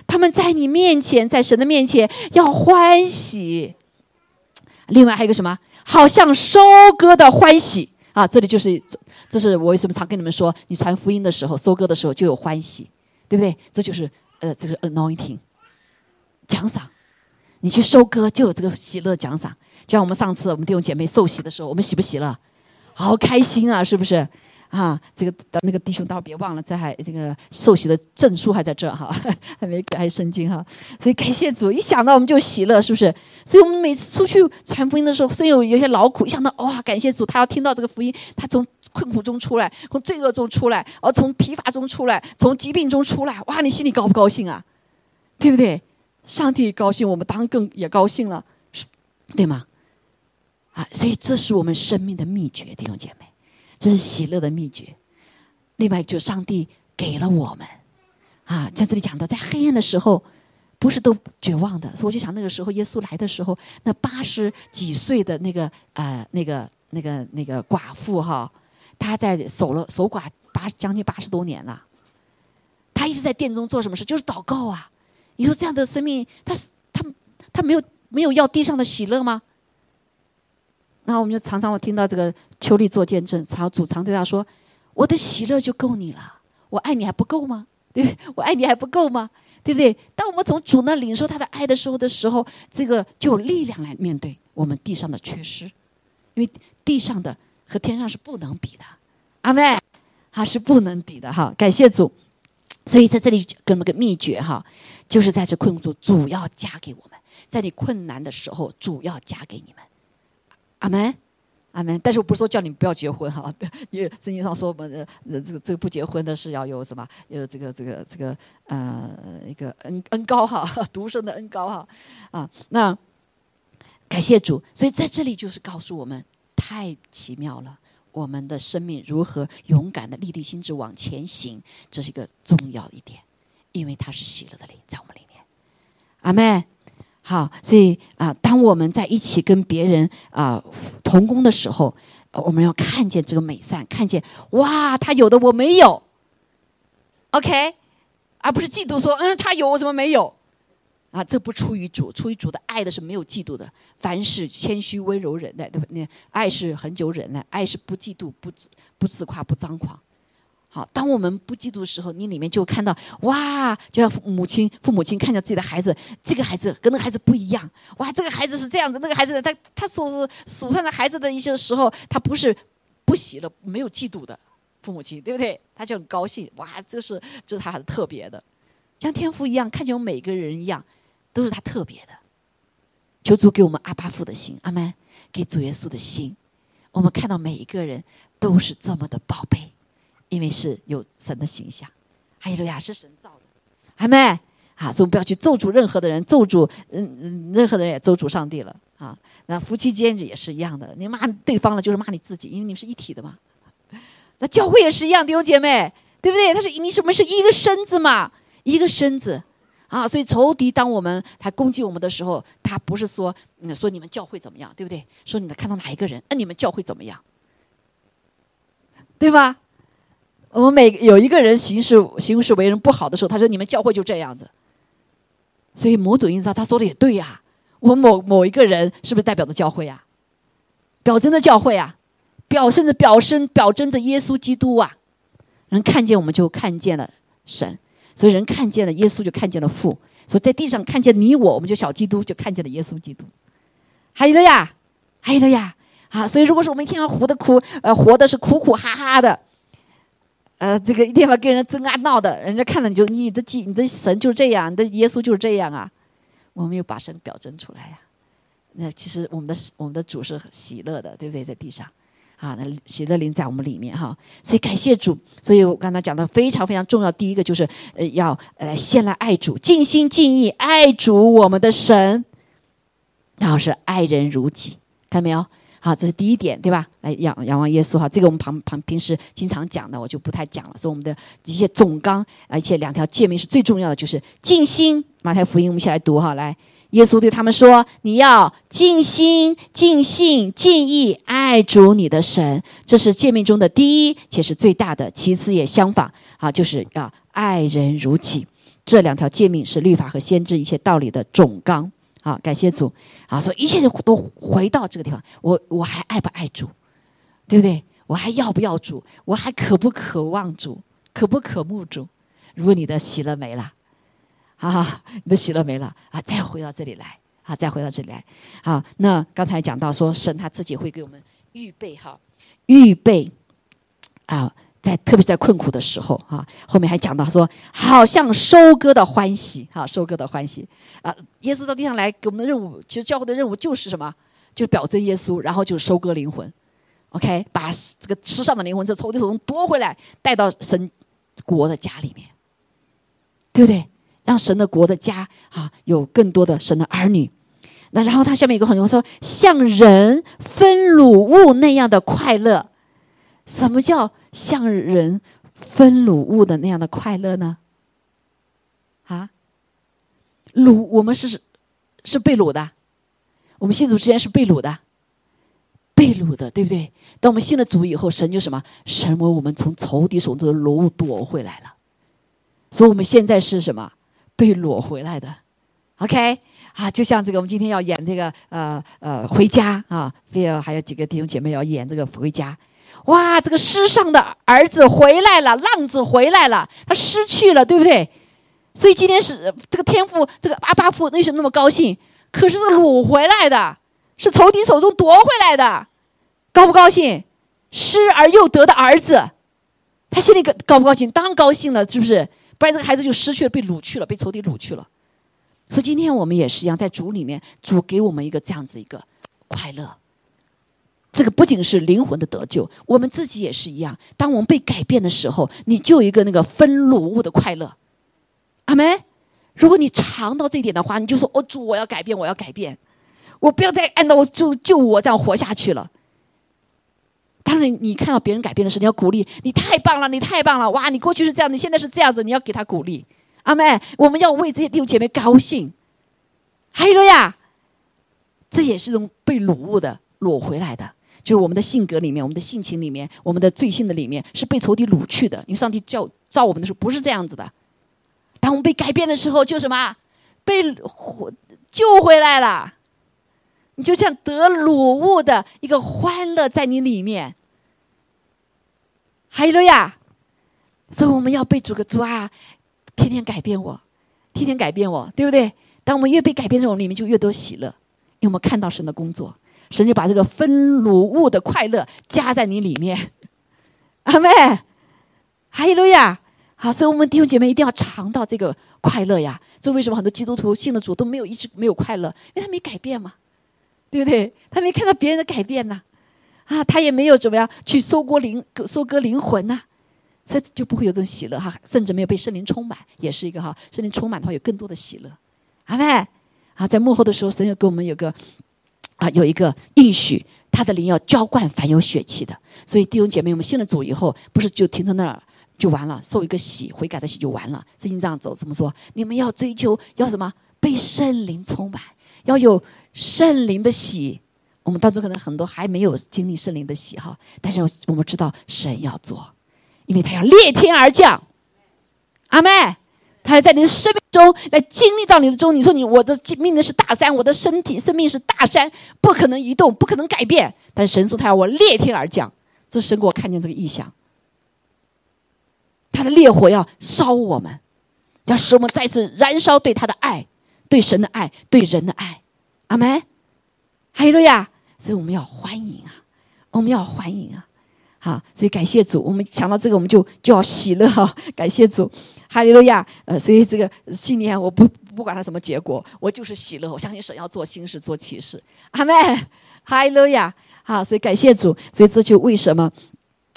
他们在你面前，在神的面前要欢喜。另外还有个什么，好像收割的欢喜啊！这里就是，这是我为什么常跟你们说，你传福音的时候，收割的时候就有欢喜，对不对？这就是呃，这个 anointing 奖赏，你去收割就有这个喜乐奖赏。就像我们上次我们弟兄姐妹受洗的时候，我们喜不喜乐？好开心啊，是不是？啊，这个那个弟兄，待会别忘了，这还这个受洗的证书还在这哈，还没开圣经哈。所以感谢主，一想到我们就喜乐，是不是？所以我们每次出去传福音的时候，虽有有些劳苦，一想到哇，感谢主，他要听到这个福音，他从困苦中出来，从罪恶中出来，而从疲乏中出来，从疾病中出来，哇，你心里高不高兴啊？对不对？上帝高兴，我们当然更也高兴了，对吗？啊，所以这是我们生命的秘诀，弟兄姐妹。这是喜乐的秘诀。另外，就上帝给了我们啊，在这里讲到，在黑暗的时候，不是都绝望的。所以我就想，那个时候耶稣来的时候，那八十几岁的那个呃那个那个那个寡妇哈，她在守了守寡八将近八十多年了，她一直在殿中做什么事？就是祷告啊。你说这样的生命，他是他他没有没有要地上的喜乐吗？然后我们就常常我听到这个秋丽做见证，常主常对他说：“我的喜乐就够你了，我爱你还不够吗？对？我爱你还不够吗？对不对？当我们从主那领受他的爱的时候的时候，这个就有力量来面对我们地上的缺失，因为地上的和天上是不能比的，阿妹，它是不能比的哈。感谢主，所以在这里给我们个秘诀哈，就是在这困苦中，主要加给我们，在你困难的时候，主要加给你们。”阿门，阿门。但是我不是说叫你们不要结婚哈，因为圣经上说我们呃这个这个不结婚的是要有什么？有这个这个这个呃一个恩恩高哈，独生的恩高哈啊。那感谢主，所以在这里就是告诉我们，太奇妙了，我们的生命如何勇敢的立地心智往前行，这是一个重要一点，因为他是喜乐的灵在我们里面。阿门。好，所以啊，当我们在一起跟别人啊同工的时候，我们要看见这个美善，看见哇，他有的我没有，OK，而不是嫉妒说，嗯，他有我怎么没有？啊，这不出于主，出于主的爱的是没有嫉妒的，凡是谦虚、温柔、忍耐，对吧？那爱是很久忍耐，爱是不嫉妒、不不自夸、不张狂。好，当我们不嫉妒的时候，你里面就看到哇，就像父母亲、父母亲看着自己的孩子，这个孩子跟那个孩子不一样，哇，这个孩子是这样子，那个孩子他他所数算的孩子的一些时候，他不是不喜了，没有嫉妒的父母亲，对不对？他就很高兴，哇，这是这是他很特别的，像天父一样，看见我们每个人一样，都是他特别的。求主给我们阿巴父的心，阿门，给主耶稣的心，我们看到每一个人都是这么的宝贝。因为是有神的形象，还有路亚是神造的，还没啊，所以不要去咒诅任何的人，咒诅嗯嗯，任何的人也咒诅上帝了啊。那夫妻间也是一样的，你骂对方了就是骂你自己，因为你们是一体的嘛。那教会也是一样，弟兄姐妹，对不对？他是你什么是一个身子嘛，一个身子啊。所以仇敌当我们他攻击我们的时候，他不是说嗯说你们教会怎么样，对不对？说你们看到哪一个人，那你们教会怎么样，对吧？我们每有一个人行事行事为人不好的时候，他说：“你们教会就这样子。”所以模主印照他说的也对呀。我们某某一个人是不是代表着教会啊？表征的教会啊，表甚至表身表征着耶稣基督啊。人看见我们就看见了神，所以人看见了耶稣就看见了父。所以在地上看见你我，我们就小基督就看见了耶稣基督。还有了呀，还有了呀。啊，所以如果说我们一天要活的苦，呃，活的是苦苦哈哈的。呃，这个一天要跟人争啊闹的，人家看了你就你的记你的神就是这样，你的耶稣就是这样啊。我们又把神表征出来呀。那其实我们的我们的主是喜乐的，对不对？在地上，啊，那喜乐灵在我们里面哈。所以感谢主。所以我刚才讲的非常非常重要，第一个就是呃要呃先来爱主，尽心尽意爱主我们的神，然后是爱人如己，看到没有？好，这是第一点，对吧？来仰仰望耶稣哈，这个我们旁旁平时经常讲的，我就不太讲了。所以我们的一些总纲，而且两条诫命是最重要的，就是尽心。马太福音，我们一起来读哈，来，耶稣对他们说：“你要尽心、尽性、尽意爱主你的神，这是诫命中的第一，且是最大的。其次也相仿，啊，就是要爱人如己。这两条诫命是律法和先知一切道理的总纲。”好，感谢主。啊，所以一切都都回到这个地方。我我还爱不爱主，对不对？我还要不要主？我还渴不渴望主？渴不渴慕主？如果你的喜乐没了，啊，你的喜乐没了啊，再回到这里来，啊，再回到这里来。好，那刚才讲到说，神他自己会给我们预备哈，预备啊。在特别在困苦的时候，哈，后面还讲到说，好像收割的欢喜，哈，收割的欢喜啊！耶稣到地上来给我们的任务，其实教会的任务就是什么？就是表征耶稣，然后就收割灵魂，OK，把这个世上的灵魂从仇敌手中夺回来，带到神国的家里面，对不对？让神的国的家啊，有更多的神的儿女。那然后他下面有个很多说，像人分乳物那样的快乐，什么叫？像人分掳物的那样的快乐呢？啊，掳我们是是被掳的，我们信主之前是被掳的，被掳的，对不对？当我们信了主以后，神就什么？神为我们从仇敌手中的掳夺回来了，所以我们现在是什么？被掳回来的。OK，啊，就像这个，我们今天要演这个呃呃回家啊，菲尔还有几个弟兄姐妹要演这个回家。哇，这个失丧的儿子回来了，浪子回来了，他失去了，对不对？所以今天是这个天父，这个阿巴父为什么那么高兴？可是是掳回来的，是仇敌手中夺回来的，高不高兴？失而又得的儿子，他心里高高不高兴？当然高兴了，是不是？不然这个孩子就失去了，被掳去了，被仇敌掳去了。所以今天我们也是一样，在主里面，主给我们一个这样子一个快乐。这个不仅是灵魂的得救，我们自己也是一样。当我们被改变的时候，你就有一个那个分掳物的快乐。阿门。如果你尝到这一点的话，你就说：“哦，主，我要改变，我要改变，我不要再按照我就就我这样活下去了。”当然，你看到别人改变的时候，你要鼓励：“你太棒了，你太棒了！哇，你过去是这样，你现在是这样子。”你要给他鼓励。阿妹，我们要为这些弟兄姐妹高兴。还有呀，这也是种被掳物的掳回来的。就是我们的性格里面，我们的性情里面，我们的罪性的里面，是被仇敌掳去的。因为上帝叫造我们的时候不是这样子的。当我们被改变的时候，就什么被救回来了。你就像得掳物的一个欢乐在你里面。还有呀，所以我们要被主个主啊，天天改变我，天天改变我，对不对？当我们越被改变这种，里面就越多喜乐，因为我们看到神的工作。神就把这个分掳物的快乐加在你里面，阿妹，哈利路亚！好，所以我们弟兄姐妹一定要尝到这个快乐呀。这为什么很多基督徒信了主都没有一直没有快乐？因为他没改变嘛，对不对？他没看到别人的改变呐，啊，他也没有怎么样去收割灵收割灵魂呐，所以就不会有这种喜乐哈。甚至没有被圣灵充满，也是一个哈。圣灵充满的话，有更多的喜乐，阿妹。啊，在幕后的时候，神又给我们有个。啊，有一个应许，他的灵要浇灌凡有血气的。所以弟兄姐妹，我们信了主以后，不是就停在那儿就完了，受一个洗，悔改的洗就完了。圣经这样走，怎么说？你们要追求，要什么？被圣灵充满，要有圣灵的喜。我们当中可能很多还没有经历圣灵的喜哈，但是我们知道神要做，因为他要裂天而降。阿妹。他要在你的生命中来经历到你的中，你说你我的命的是大山，我的身体生命是大山，不可能移动，不可能改变。但神说他要我裂天而降，这神给我看见这个意象。他的烈火要烧我们，要使我们再次燃烧对他的爱，对神的爱，对人的爱。阿门。哈利路亚！所以我们要欢迎啊，我们要欢迎啊，好，所以感谢主，我们想到这个，我们就就要喜乐哈，感谢主。哈利路亚！呃，所以这个新年我不不管它什么结果，我就是喜乐。我相信神要做新事，做启示。阿门！哈利路亚！好，所以感谢主。所以这就为什么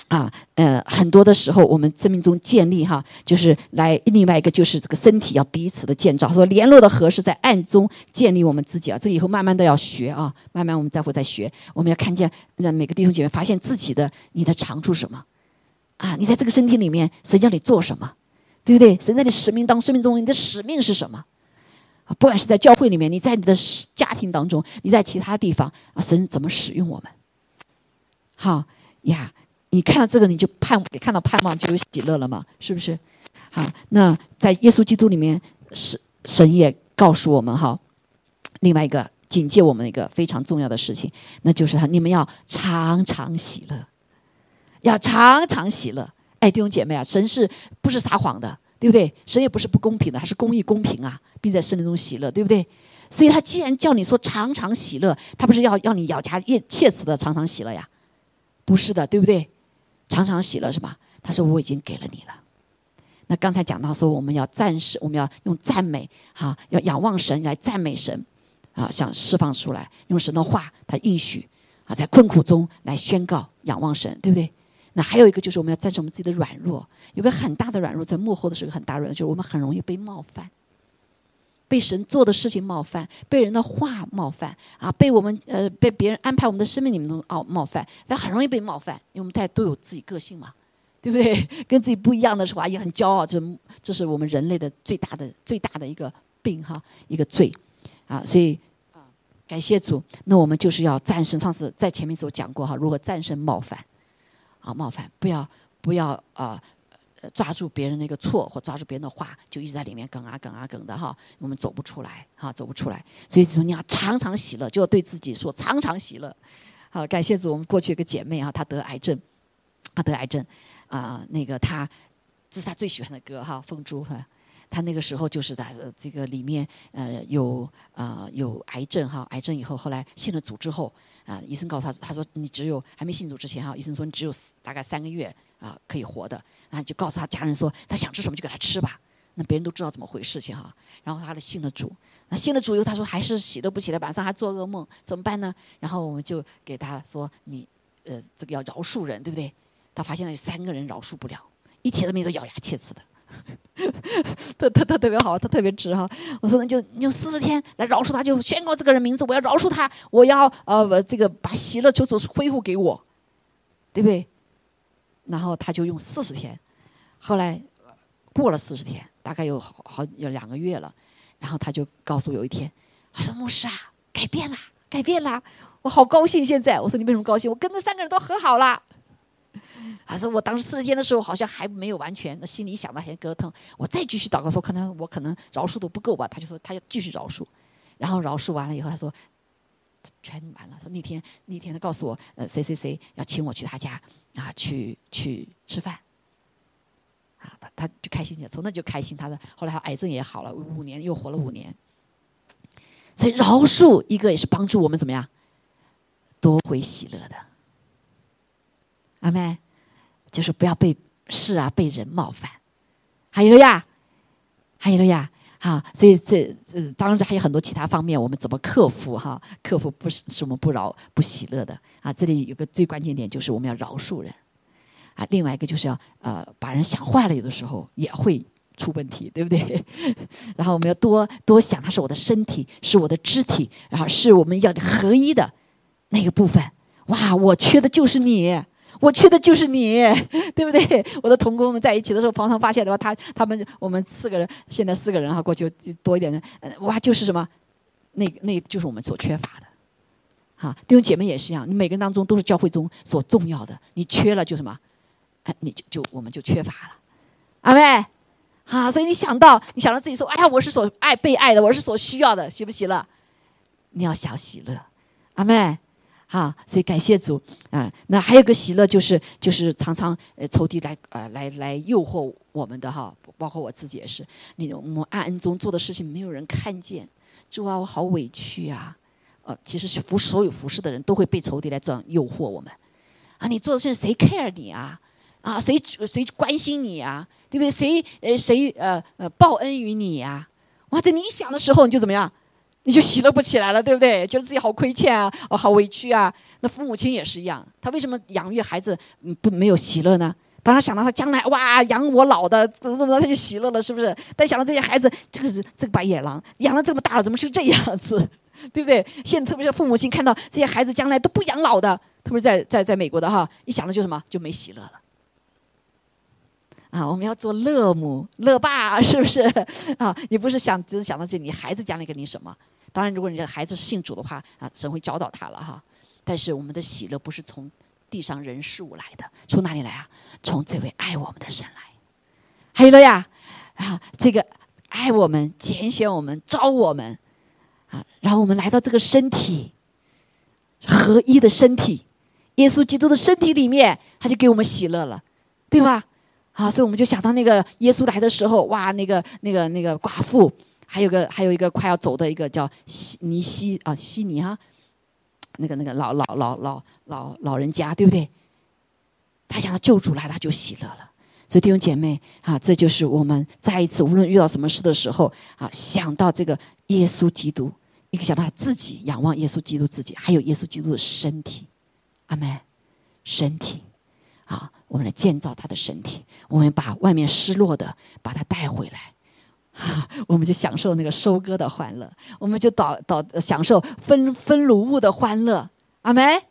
啊？呃，很多的时候我们生命中建立哈，就是来另外一个就是这个身体要彼此的建造。说联络的合是在暗中建立我们自己啊。这以后慢慢的要学啊，慢慢我们再会再学。我们要看见让每个弟兄姐妹发现自己的你的长处什么啊？你在这个身体里面，神叫你做什么？对不对？神在你使命当生命中，你的使命是什么？不管是在教会里面，你在你的家庭当中，你在其他地方啊，神怎么使用我们？好呀，你看到这个，你就盼看到盼望就有喜乐了嘛，是不是？好，那在耶稣基督里面，神神也告诉我们哈，另外一个警戒我们一个非常重要的事情，那就是他你们要常常喜乐，要常常喜乐。哎，弟兄姐妹啊，神是不是撒谎的，对不对？神也不是不公平的，他是公义公平啊，并在圣灵中喜乐，对不对？所以他既然叫你说常常喜乐，他不是要要你咬牙切切齿的常常喜乐呀？不是的，对不对？常常喜乐是吧？他说我已经给了你了。那刚才讲到说我们要赞士，我们要用赞美，哈，要仰望神来赞美神，啊，想释放出来，用神的话，他应许，啊，在困苦中来宣告仰望神，对不对？那还有一个就是我们要战胜我们自己的软弱，有个很大的软弱，在幕后的是个很大软弱，就是我们很容易被冒犯，被神做的事情冒犯，被人的话冒犯啊，被我们呃被别人安排我们的生命里面中冒冒犯，那很容易被冒犯，因为我们大家都有自己个性嘛，对不对？跟自己不一样的时候啊，也很骄傲，这这是我们人类的最大的最大的一个病哈，一个罪啊，所以，感谢主。那我们就是要战胜。上次在前面走讲过哈，如何战胜冒犯啊，冒犯不要不要啊。抓住别人那个错，或抓住别人的话，就一直在里面梗啊梗啊梗的哈，我们走不出来哈，走不出来。所以说你要常常喜乐，就要对自己说常常喜乐。好，感谢主，我们过去一个姐妹啊，她得癌症，她得癌症啊，那个她这是她最喜欢的歌哈，凤珠哈。他那个时候就是在这个里面呃有呃有癌症哈，癌症以后后来信了主之后啊，医生告诉他，他说你只有还没信主之前哈，医生说你只有大概三个月。啊，可以活的，然后就告诉他家人说，他想吃什么就给他吃吧。那别人都知道怎么回事情哈。然后他的信了主，那信了主以后，他说还是洗都不起来，晚上还做噩梦，怎么办呢？然后我们就给他说，你呃，这个要饶恕人，对不对？他发现有三个人饶恕不了，一提都没都咬牙切齿的，特特特特别好，他特别直哈。我说那就用四十天来饶恕他，就宣告这个人名字，我要饶恕他，我要呃这个把喜乐求主恢复给我，对不对？然后他就用四十天，后来过了四十天，大概有好好有两个月了，然后他就告诉我有一天，他说牧师啊，改变了，改变了，我好高兴现在。我说你为什么高兴？我跟那三个人都和好了。他说我当时四十天的时候好像还没有完全，那心里想的还咯疼。我再继续祷告说，可能我可能饶恕都不够吧。他就说他要继续饶恕，然后饶恕完了以后，他说。全完了。说那天那天他告诉我，呃，谁谁谁要请我去他家啊，去去吃饭。啊，他他就开心起来，从那就开心。他的后来他癌症也好了，五年又活了五年。所以饶恕一个也是帮助我们怎么样，多回喜乐的。阿妹，就是不要被事啊被人冒犯。还有了呀，还有了呀。哈，所以这这当然还有很多其他方面，我们怎么克服哈？克服不是是我们不饶不喜乐的啊。这里有个最关键点，就是我们要饶恕人啊。另外一个就是要呃把人想坏了，有的时候也会出问题，对不对？然后我们要多多想，他是我的身体，是我的肢体，然后是我们要合一的那个部分。哇，我缺的就是你。我缺的就是你，对不对？我的同工们在一起的时候，常常发现的话，他他们我们四个人，现在四个人哈，过去多一点人，哇，就是什么，那那就是我们所缺乏的，哈，弟兄姐妹也是一样，你每个人当中都是教会中所重要的，你缺了就什么，哎，你就就我们就缺乏了，阿妹，啊，所以你想到你想到自己说，哎呀，我是所爱被爱的，我是所需要的，喜不喜乐？你要想喜乐，阿妹。哈，所以感谢主啊！那还有个喜乐，就是就是常常呃仇敌来呃来来诱惑我们的哈，包括我自己也是。你我们暗暗中做的事情没有人看见，主啊，我好委屈啊！呃，其实是服所有服侍的人都会被仇敌来这样诱惑我们啊！你做的事情谁 care 你啊？啊，谁谁关心你啊？对不对？谁呃谁呃呃报恩于你呀？哇，在你想的时候你就怎么样？你就喜乐不起来了，对不对？觉得自己好亏欠啊，哦，好委屈啊。那父母亲也是一样，他为什么养育孩子嗯不没有喜乐呢？当然想到他将来哇养我老的怎么怎么他就喜乐了，是不是？但想到这些孩子，这个是这个白眼狼养了这么大了，怎么是这样子？对不对？现在特别是父母亲看到这些孩子将来都不养老的，特别是在在在美国的哈，一想到就什么就没喜乐了。啊，我们要做乐母乐爸，是不是？啊，你不是想只是想到这你孩子将来给你什么？当然，如果你的孩子是信主的话，啊，神会教导他了哈。但是我们的喜乐不是从地上人事物来的，从哪里来啊？从这位爱我们的神来。还有了呀，啊，这个爱我们、拣选我们、招我们，啊，然后我们来到这个身体合一的身体，耶稣基督的身体里面，他就给我们喜乐了，对吧？啊，所以我们就想到那个耶稣来的时候，哇，那个那个那个寡妇。还有个，还有一个快要走的一个叫西尼西啊，西尼哈，那个那个老老老老老老人家，对不对？他想到救主来了，就喜乐了。所以弟兄姐妹啊，这就是我们再一次，无论遇到什么事的时候啊，想到这个耶稣基督，一个想到他自己，仰望耶稣基督自己，还有耶稣基督的身体，阿门，身体啊，我们来建造他的身体，我们把外面失落的，把它带回来。我们就享受那个收割的欢乐，我们就导导享受分分鲁物的欢乐，阿门。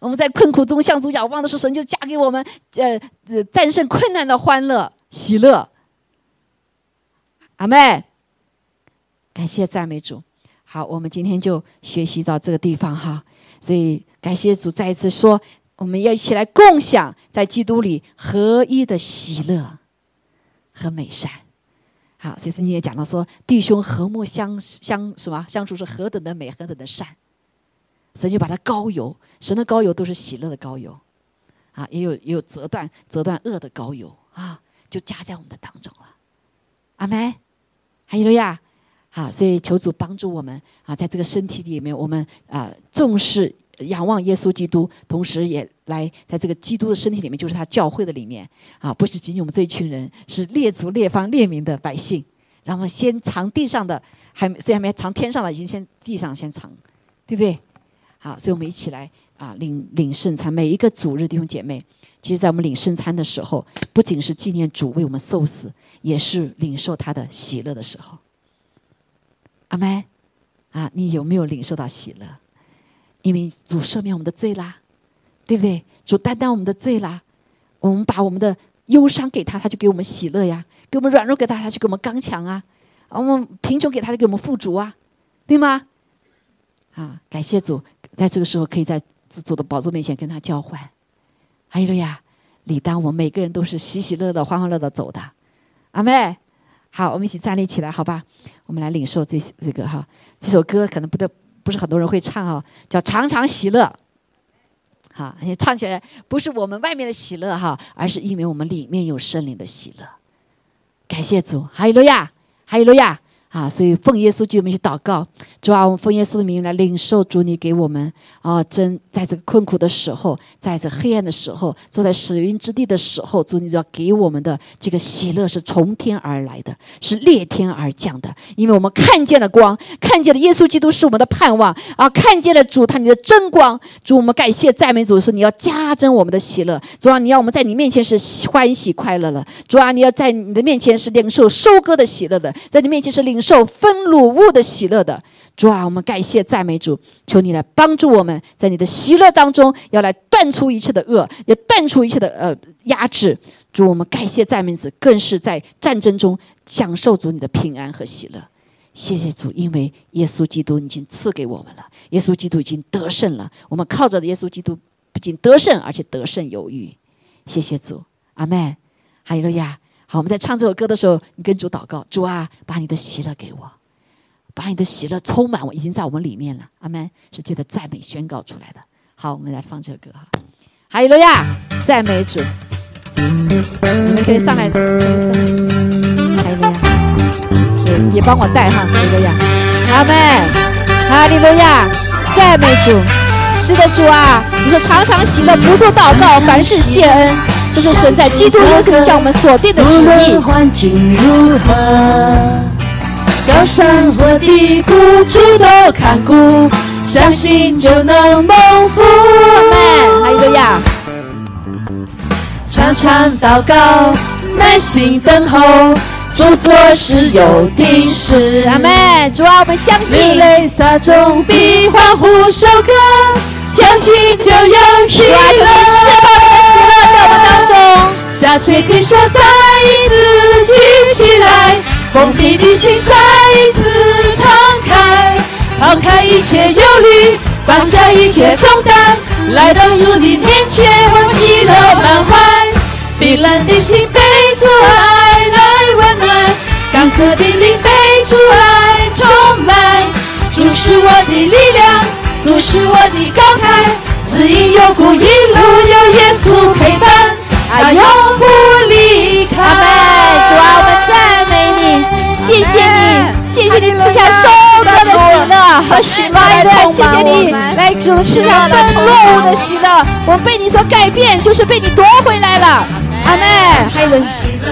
我们在困苦中向主仰望的时候，神就加给我们呃战胜困难的欢乐喜乐，阿妹。感谢赞美主。好，我们今天就学习到这个地方哈。所以感谢主，再一次说，我们要一起来共享在基督里合一的喜乐和美善。好，所以圣经也讲到说，弟兄和睦相相什么相处是何等的美，何等的善。神就把它高油，神的高油都是喜乐的高油，啊，也有也有折断折断恶的高油啊，就加在我们的当中了。阿门，还有了呀，好，所以求主帮助我们啊，在这个身体里面，我们啊重视仰望耶稣基督，同时也来在这个基督的身体里面，就是他教会的里面啊，不是仅仅我们这一群人，是列族列方列民的百姓，然后先藏地上的，还虽然没藏天上的，已经先地上先藏，对不对？好，所以我们一起来啊，领领圣餐。每一个主日弟兄姐妹，其实，在我们领圣餐的时候，不仅是纪念主为我们受死，也是领受他的喜乐的时候。阿门啊，你有没有领受到喜乐？因为主赦免我们的罪啦，对不对？主担当我们的罪啦，我们把我们的忧伤给他，他就给我们喜乐呀；给我们软弱给他，他就给我们刚强啊；我们贫穷给他，就给我们富足啊，对吗？啊，感谢主。在这个时候，可以在自主的宝座面前跟他交换。还有了呀，理当我们每个人都是喜喜乐乐、欢欢乐乐走的。阿妹，好，我们一起站立起来，好吧？我们来领受这这个哈，这首歌可能不得不是很多人会唱哈，叫《常常喜乐》。好，你唱起来不是我们外面的喜乐哈，而是因为我们里面有圣灵的喜乐。感谢主，哈利路亚，哈利路亚。啊，所以奉耶稣基督名去祷告，主啊，我们奉耶稣的名来领受主你给我们啊，真在这个困苦的时候，在这黑暗的时候，坐在死荫之地的时候，主你就要给我们的这个喜乐是从天而来的，是裂天而降的，因为我们看见了光，看见了耶稣基督是我们的盼望啊，看见了主他你的真光，主我们感谢赞美主说你要加增我们的喜乐，主啊，你要我们在你面前是欢喜快乐了，主啊，你要在你的面前是领受收割的喜乐的，在你面前是领。受分鲁物的喜乐的主啊，我们感谢赞美主，求你来帮助我们，在你的喜乐当中，要来断除一切的恶，也断除一切的呃压制。主，我们感谢赞美主，更是在战争中享受主你的平安和喜乐。谢谢主，因为耶稣基督已经赐给我们了，耶稣基督已经得胜了。我们靠着耶稣基督，不仅得胜，而且得胜有余。谢谢主，阿门。哈利路亚。我们在唱这首歌的时候，你跟主祷告，主啊，把你的喜乐给我，把你的喜乐充满我，已经在我们里面了。阿门，是借着赞美宣告出来的。好，我们来放这首歌哈。哈利路亚，赞美主。你们可以上来，哈利路亚，也也帮我带哈，哈利路亚，阿门，哈利路亚，赞美主。是的，主啊，你说常常喜乐，不住祷告，凡事谢恩。这是神在基督耶稣向我们锁定的旨意。无论环境如何，高山或低谷，主都看顾，相信就能蒙福。还有个呀，常常祷告，耐心等候，主做事有定时。阿妹。主啊，我们相信。流泪洒种，必欢呼收割，相信就有喜乐。在我们当中，下垂的手再一次举起来，封闭的心再一次敞开，抛开一切忧虑，放下一切重担，来到主的面前，我喜乐满怀。冰冷的心被主爱来温暖，干渴的灵被主爱充满。主是我的力量，主是我的高台。死因有故，一路有耶稣陪伴，他永不离开。主啊，我们赞美你，谢谢你，谢谢你赐下收割的喜乐和喜乐的，谢谢你来主赐下分落物的喜乐。我们被你所改变，就是被你夺回来了。阿门。还有喜乐，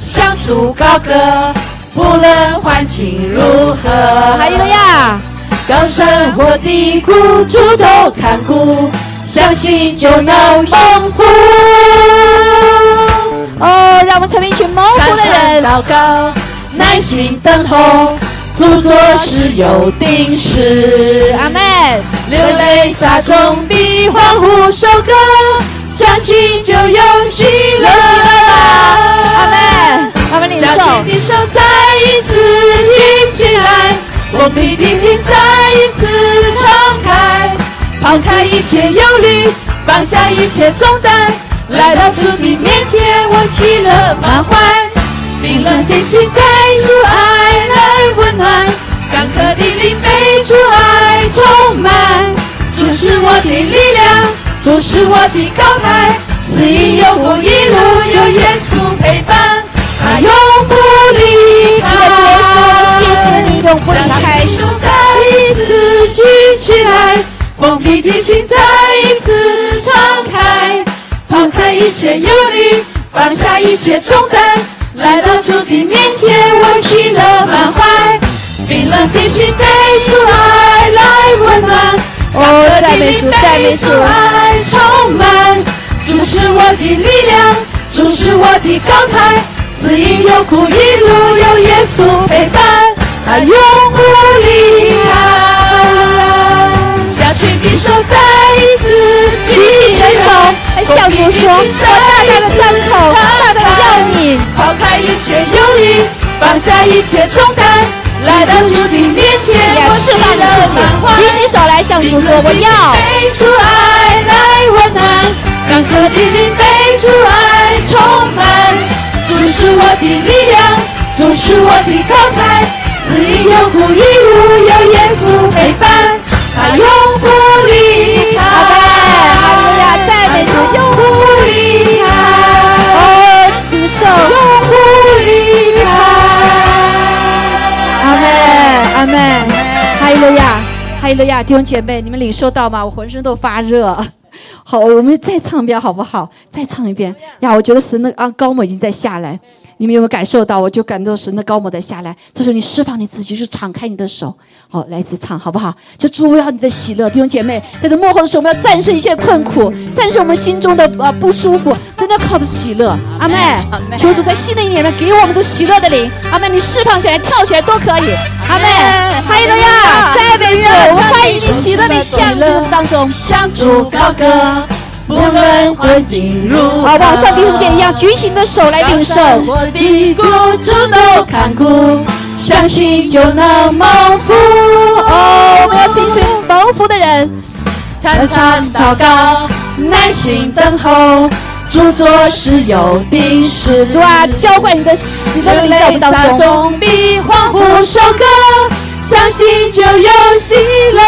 向主高歌，不论环境如何。还有呀。高山或低谷，主都看顾，相信就能蒙福。哦，让我们成为一群蒙福的人。祷告，耐心等候，主做事有定时。阿门。流泪撒种，必欢呼收割，相信就有喜乐。阿门。阿门。领受。将你的手再一次举起来。封闭的心再一次敞开，抛开一切忧虑，放下一切重担，来到主的面前，我喜乐满怀。冰冷的心带主爱来温暖，干渴的灵被主爱充满。主是我的力量，主是我的高台，此因有我一路有耶稣陪伴，他永不离开。是的，主耶稣，谢谢你永不离开。手再一次举起来，封闭的心再一次敞开，抛开一切忧虑，放下一切重担，来到主的面前，我喜乐满怀。冰冷的心飞出爱来温暖，哦，赞美主，赞美主。爱充满，主是我的力量，主是我的高台，死因有苦一路有耶稣陪伴，他永不离开。下垂的手再一次举起你的手，来向主说：我大大的伤口，大大的要你。抛开一切忧虑，放下一切重担，来到主的面前，我释放你自己，举起手来向主说：我要。被主爱来温暖，被主爱充满。主是我的力量，主是我的高台，死因有苦一路有耶稣陪伴，永不离开。哈利路亚，赞美主，永不离开。哦，领受，永不离开。阿门，阿门，哈利路亚，哈利路亚，弟兄姐妹，你们领受到吗？我浑身都发热。好，我们再唱一遍好不好？再唱一遍呀！我觉得神的啊高某已经在下来，你们有没有感受到？我就感到神的高某在下来。这时候你释放你自己，就敞开你的手，好，来一起唱好不好？就主要你的喜乐，弟兄姐妹，在这幕后的时候，我们要战胜一切困苦，战胜我们心中的呃不舒服，真的靠着喜乐。阿妹，求主在新的一年里面给我们这喜乐的灵。阿妹，你释放起来，跳起来都可以。阿妹，哈利路亚，赞美主，我们欢迎你喜乐的降临当中。向主高歌，不论困境如何。啊，往上弟兄姐一样，举起你的手来领受。我的苦主都看顾，相信就能蒙福。哦，我们要请求蒙福的人，常常祷告，耐心等候，主做事有定时。主啊，浇灌你的喜乐在我们当中。中比欢呼收割，相信就有喜乐。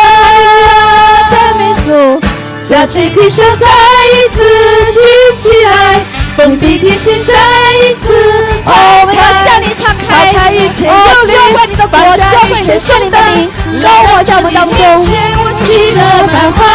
赞美主。下垂的手再一次举起来，封闭的心再一次哦，我们要向你敞开，抛开一切哦，忧虑浇灌你的国，浇灌你圣灵的灵，高我在我当中。我喜乐满怀，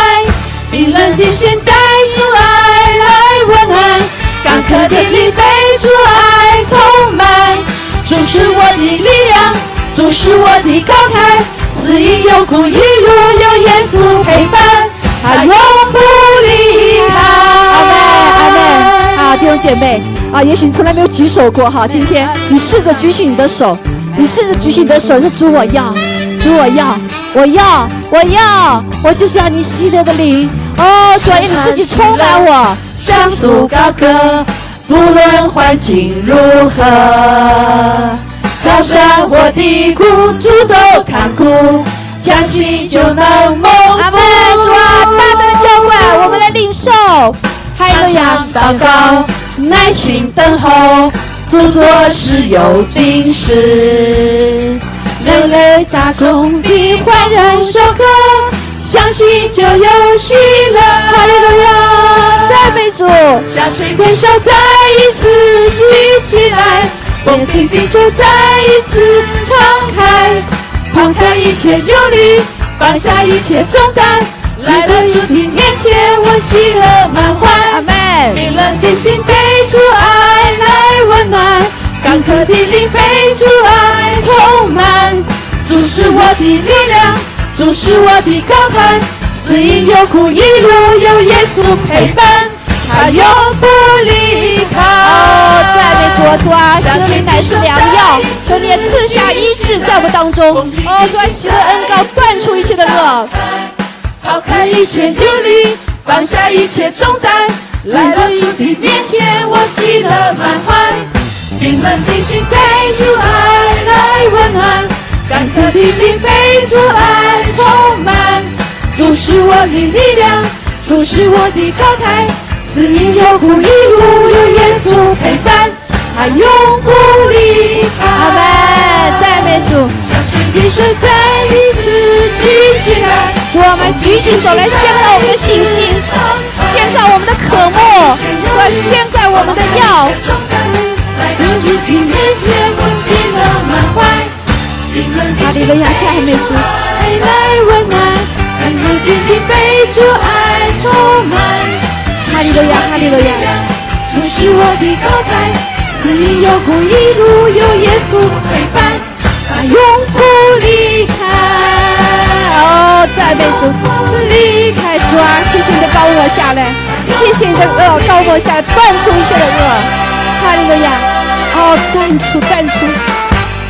冰冷的心带主爱来温暖，干渴的灵被主爱充满。主是我的力量，主是我的高台，死因有苦一路有耶稣陪伴，他永不离开。阿妹，阿妹。啊，弟兄姐妹啊，也许你从来没有举手过哈，今天你试着举起你的手，你试着举起你的手，说主我要，主我要，我要，我要，我就是要你喜乐的灵。哦，主要，你自己充满我。向主高歌，不论环境如何，高山或低谷，主都看顾，相信就能蒙福。阿门，主啊，大大的浇灌，我们来领受。哈利路亚，祷告，耐心等候，主做事有定时。流泪撒种比欢然收割，相信就有喜乐。哈利路亚，赞美主。下垂天手再一次举起来，封闭的手再一次敞开，抛开一切忧虑，放下一切重担，来到主的面前，我喜乐满怀阿怀。门。冰冷的心被主爱来温暖，干渴的心被主爱充满。主是我的力量，主是我的高台，死因有苦一路有耶稣陪伴，他永不离开。哦，赞美主，主啊，喜乐灵乃是良药，求你也赐下医治在我们当中。哦，主啊，喜乐恩膏断除一切的恶。抛开一切忧虑，放下一切重担，来到主的面前，我喜乐满怀。冰冷的心被主爱来温暖，干渴的心被主爱充满。主是我的力量，主是我的高台，四面有苦一路有耶稣陪伴，他永不离开。阿门，赞美主。一生再一次举起来，主，我们举起手来宣告我们的信心，宣告我们的渴慕，我宣告我们的要。来到主的面前，我喜乐满怀。哈利路亚，赞美主。爱来温暖，的心被主爱充满。哈利路亚，哈利路亚。主是我的高台，四面有光，一路有耶稣陪伴。他永不离开，哦，赞美主，不离开主啊！谢谢你的高我下来，谢谢你的恶高我下来，断除一切的恶，哈利路亚！哦，断除断除，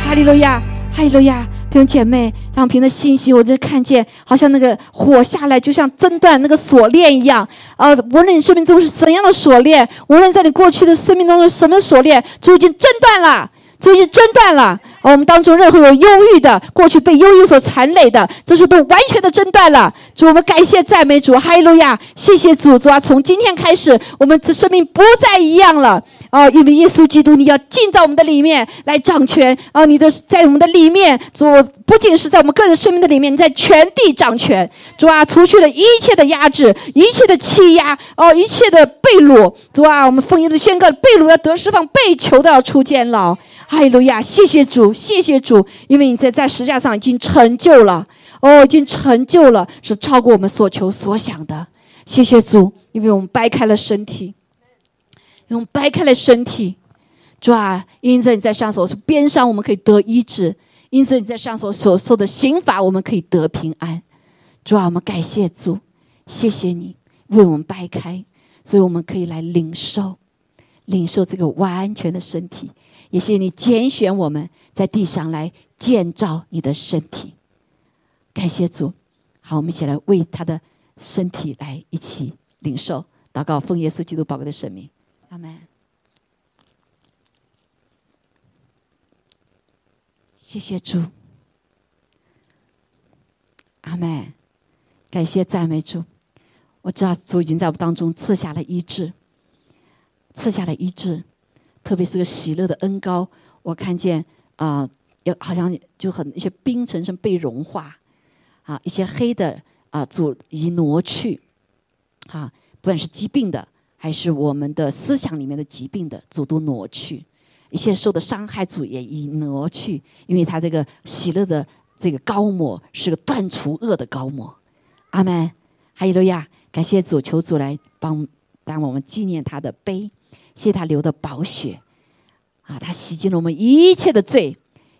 哈利路亚，哈利路亚！弟兄姐妹，让凭着信息，我就看见，好像那个火下来，就像挣断那个锁链一样。啊，无论你生命中是怎样的锁链，无论在你过去的生命中是什么锁链，就已经挣断了。这是真断了，我们当中任何有忧郁的，过去被忧郁所缠累的，这是都完全的真断了。主，我们感谢赞美主，哈利路亚！谢谢主，主啊，从今天开始，我们的生命不再一样了。哦，因为耶稣基督，你要进到我们的里面来掌权。啊，你的在我们的里面，主不仅是在我们个人生命的里面，你在全地掌权。主啊，除去了一切的压制，一切的欺压，哦，一切的被掳。主啊，我们奉耶稣宣告，被掳要得释放，被囚的要出监牢。哈利路亚！谢谢主，谢谢主，因为你在在十架上已经成就了，哦，已经成就了，是超过我们所求所想的。谢谢主，因为我们掰开了身体，用掰开了身体，主啊，因此你在上所边上我们可以得医治，因此你在上所所受的刑罚我们可以得平安。主啊，我们感谢主，谢谢你为我们掰开，所以我们可以来领受，领受这个完全的身体。也谢谢你拣选我们在地上来建造你的身体，感谢主。好，我们一起来为他的身体来一起领受祷告，奉耶稣基督宝贵的生命，阿门。谢谢主，阿门。感谢赞美主，我知道主已经在我当中赐下了医治，赐下了医治。特别是个喜乐的恩高，我看见啊，有好像就很一些冰层层被融化，啊，一些黑的啊阻已挪去，啊，不管是疾病的，还是我们的思想里面的疾病的主都挪去，一些受的伤害主也已挪去，因为他这个喜乐的这个高抹是个断除恶的高抹，阿门，哈利路亚，感谢主，求主来帮当我们纪念他的碑。谢他流的宝血，啊，他洗净了我们一切的罪，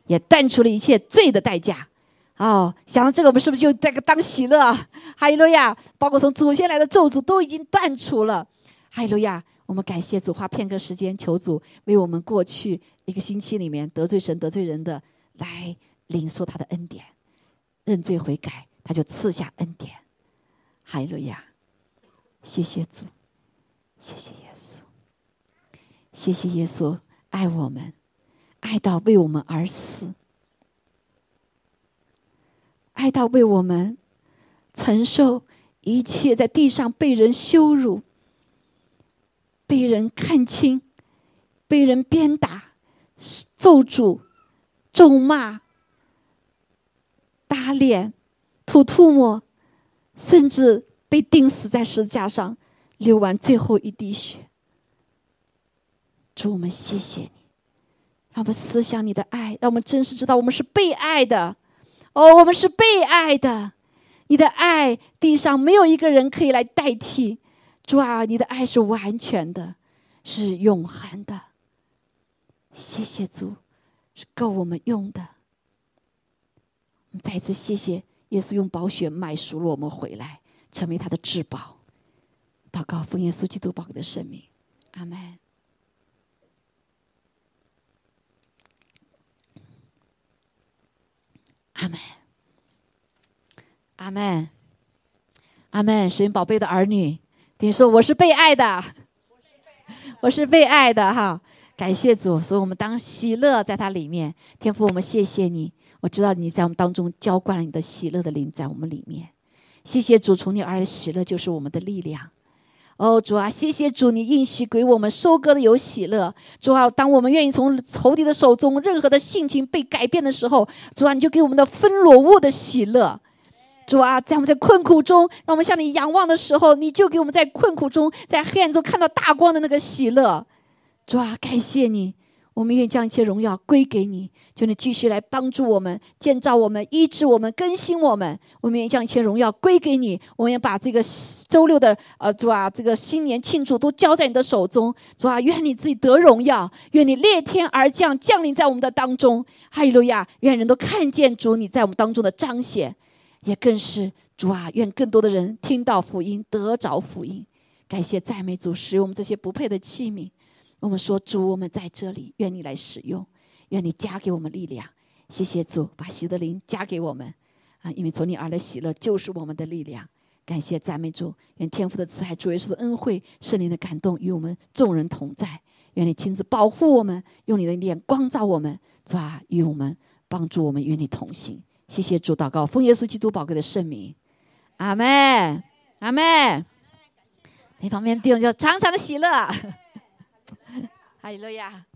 也断除了一切罪的代价。哦，想到这个，我们是不是就这个当喜乐？哈利路亚！包括从祖先来的咒诅都已经断除了。哈利路亚！我们感谢主，花片刻时间求主为我们过去一个星期里面得罪神、得罪人的来领受他的恩典，认罪悔改，他就赐下恩典。哈利路亚！谢谢主，谢谢耶稣。谢谢耶稣爱我们，爱到为我们而死，爱到为我们承受一切在地上被人羞辱、被人看轻、被人鞭打、咒诅、咒骂、打脸、吐唾沫，甚至被钉死在石架上，流完最后一滴血。主，我们谢谢你，让我们思想你的爱，让我们真实知道我们是被爱的。哦，我们是被爱的，你的爱地上没有一个人可以来代替。主啊，你的爱是完全的，是永恒的。谢谢主，是够我们用的。我们再次谢谢耶稣用宝血买赎了我们回来，成为他的至宝。祷告，奉耶稣基督宝贵的圣名，阿门。阿门，阿门，阿门！神宝贝的儿女，你说我是被爱的，我是被爱的哈！感谢主，所以我们当喜乐在他里面。天父，我们谢谢你，我知道你在我们当中浇灌了你的喜乐的灵在我们里面。谢谢主，从你而来喜乐就是我们的力量。哦，主啊，谢谢主，你应许给我们收割的有喜乐。主啊，当我们愿意从仇敌的手中任何的性情被改变的时候，主啊，你就给我们的分裸物的喜乐。主啊，在我们在困苦中，让我们向你仰望的时候，你就给我们在困苦中、在黑暗中看到大光的那个喜乐。主啊，感谢你。我们愿意将一切荣耀归给你，求你继续来帮助我们、建造我们、医治我们、更新我们。我们愿意将一切荣耀归给你。我们要把这个周六的呃主啊，这个新年庆祝都交在你的手中。主啊，愿你自己得荣耀，愿你裂天而降，降临在我们的当中。哈利路亚！愿人都看见主你在我们当中的彰显，也更是主啊！愿更多的人听到福音，得着福音。感谢赞美主，使用我们这些不配的器皿。我们说主，我们在这里，愿你来使用，愿你加给我们力量。谢谢主，把喜的灵加给我们啊！因为从你而来喜乐就是我们的力量。感谢赞美主，愿天父的慈爱、主耶稣的恩惠、圣灵的感动与我们众人同在。愿你亲自保护我们，用你的脸光照我们，主啊，与我们帮助我们与你同行。谢谢主，祷告奉耶稣基督宝贵的圣名，阿妹，阿妹，你旁边弟兄就常常的喜乐。哈利路亚。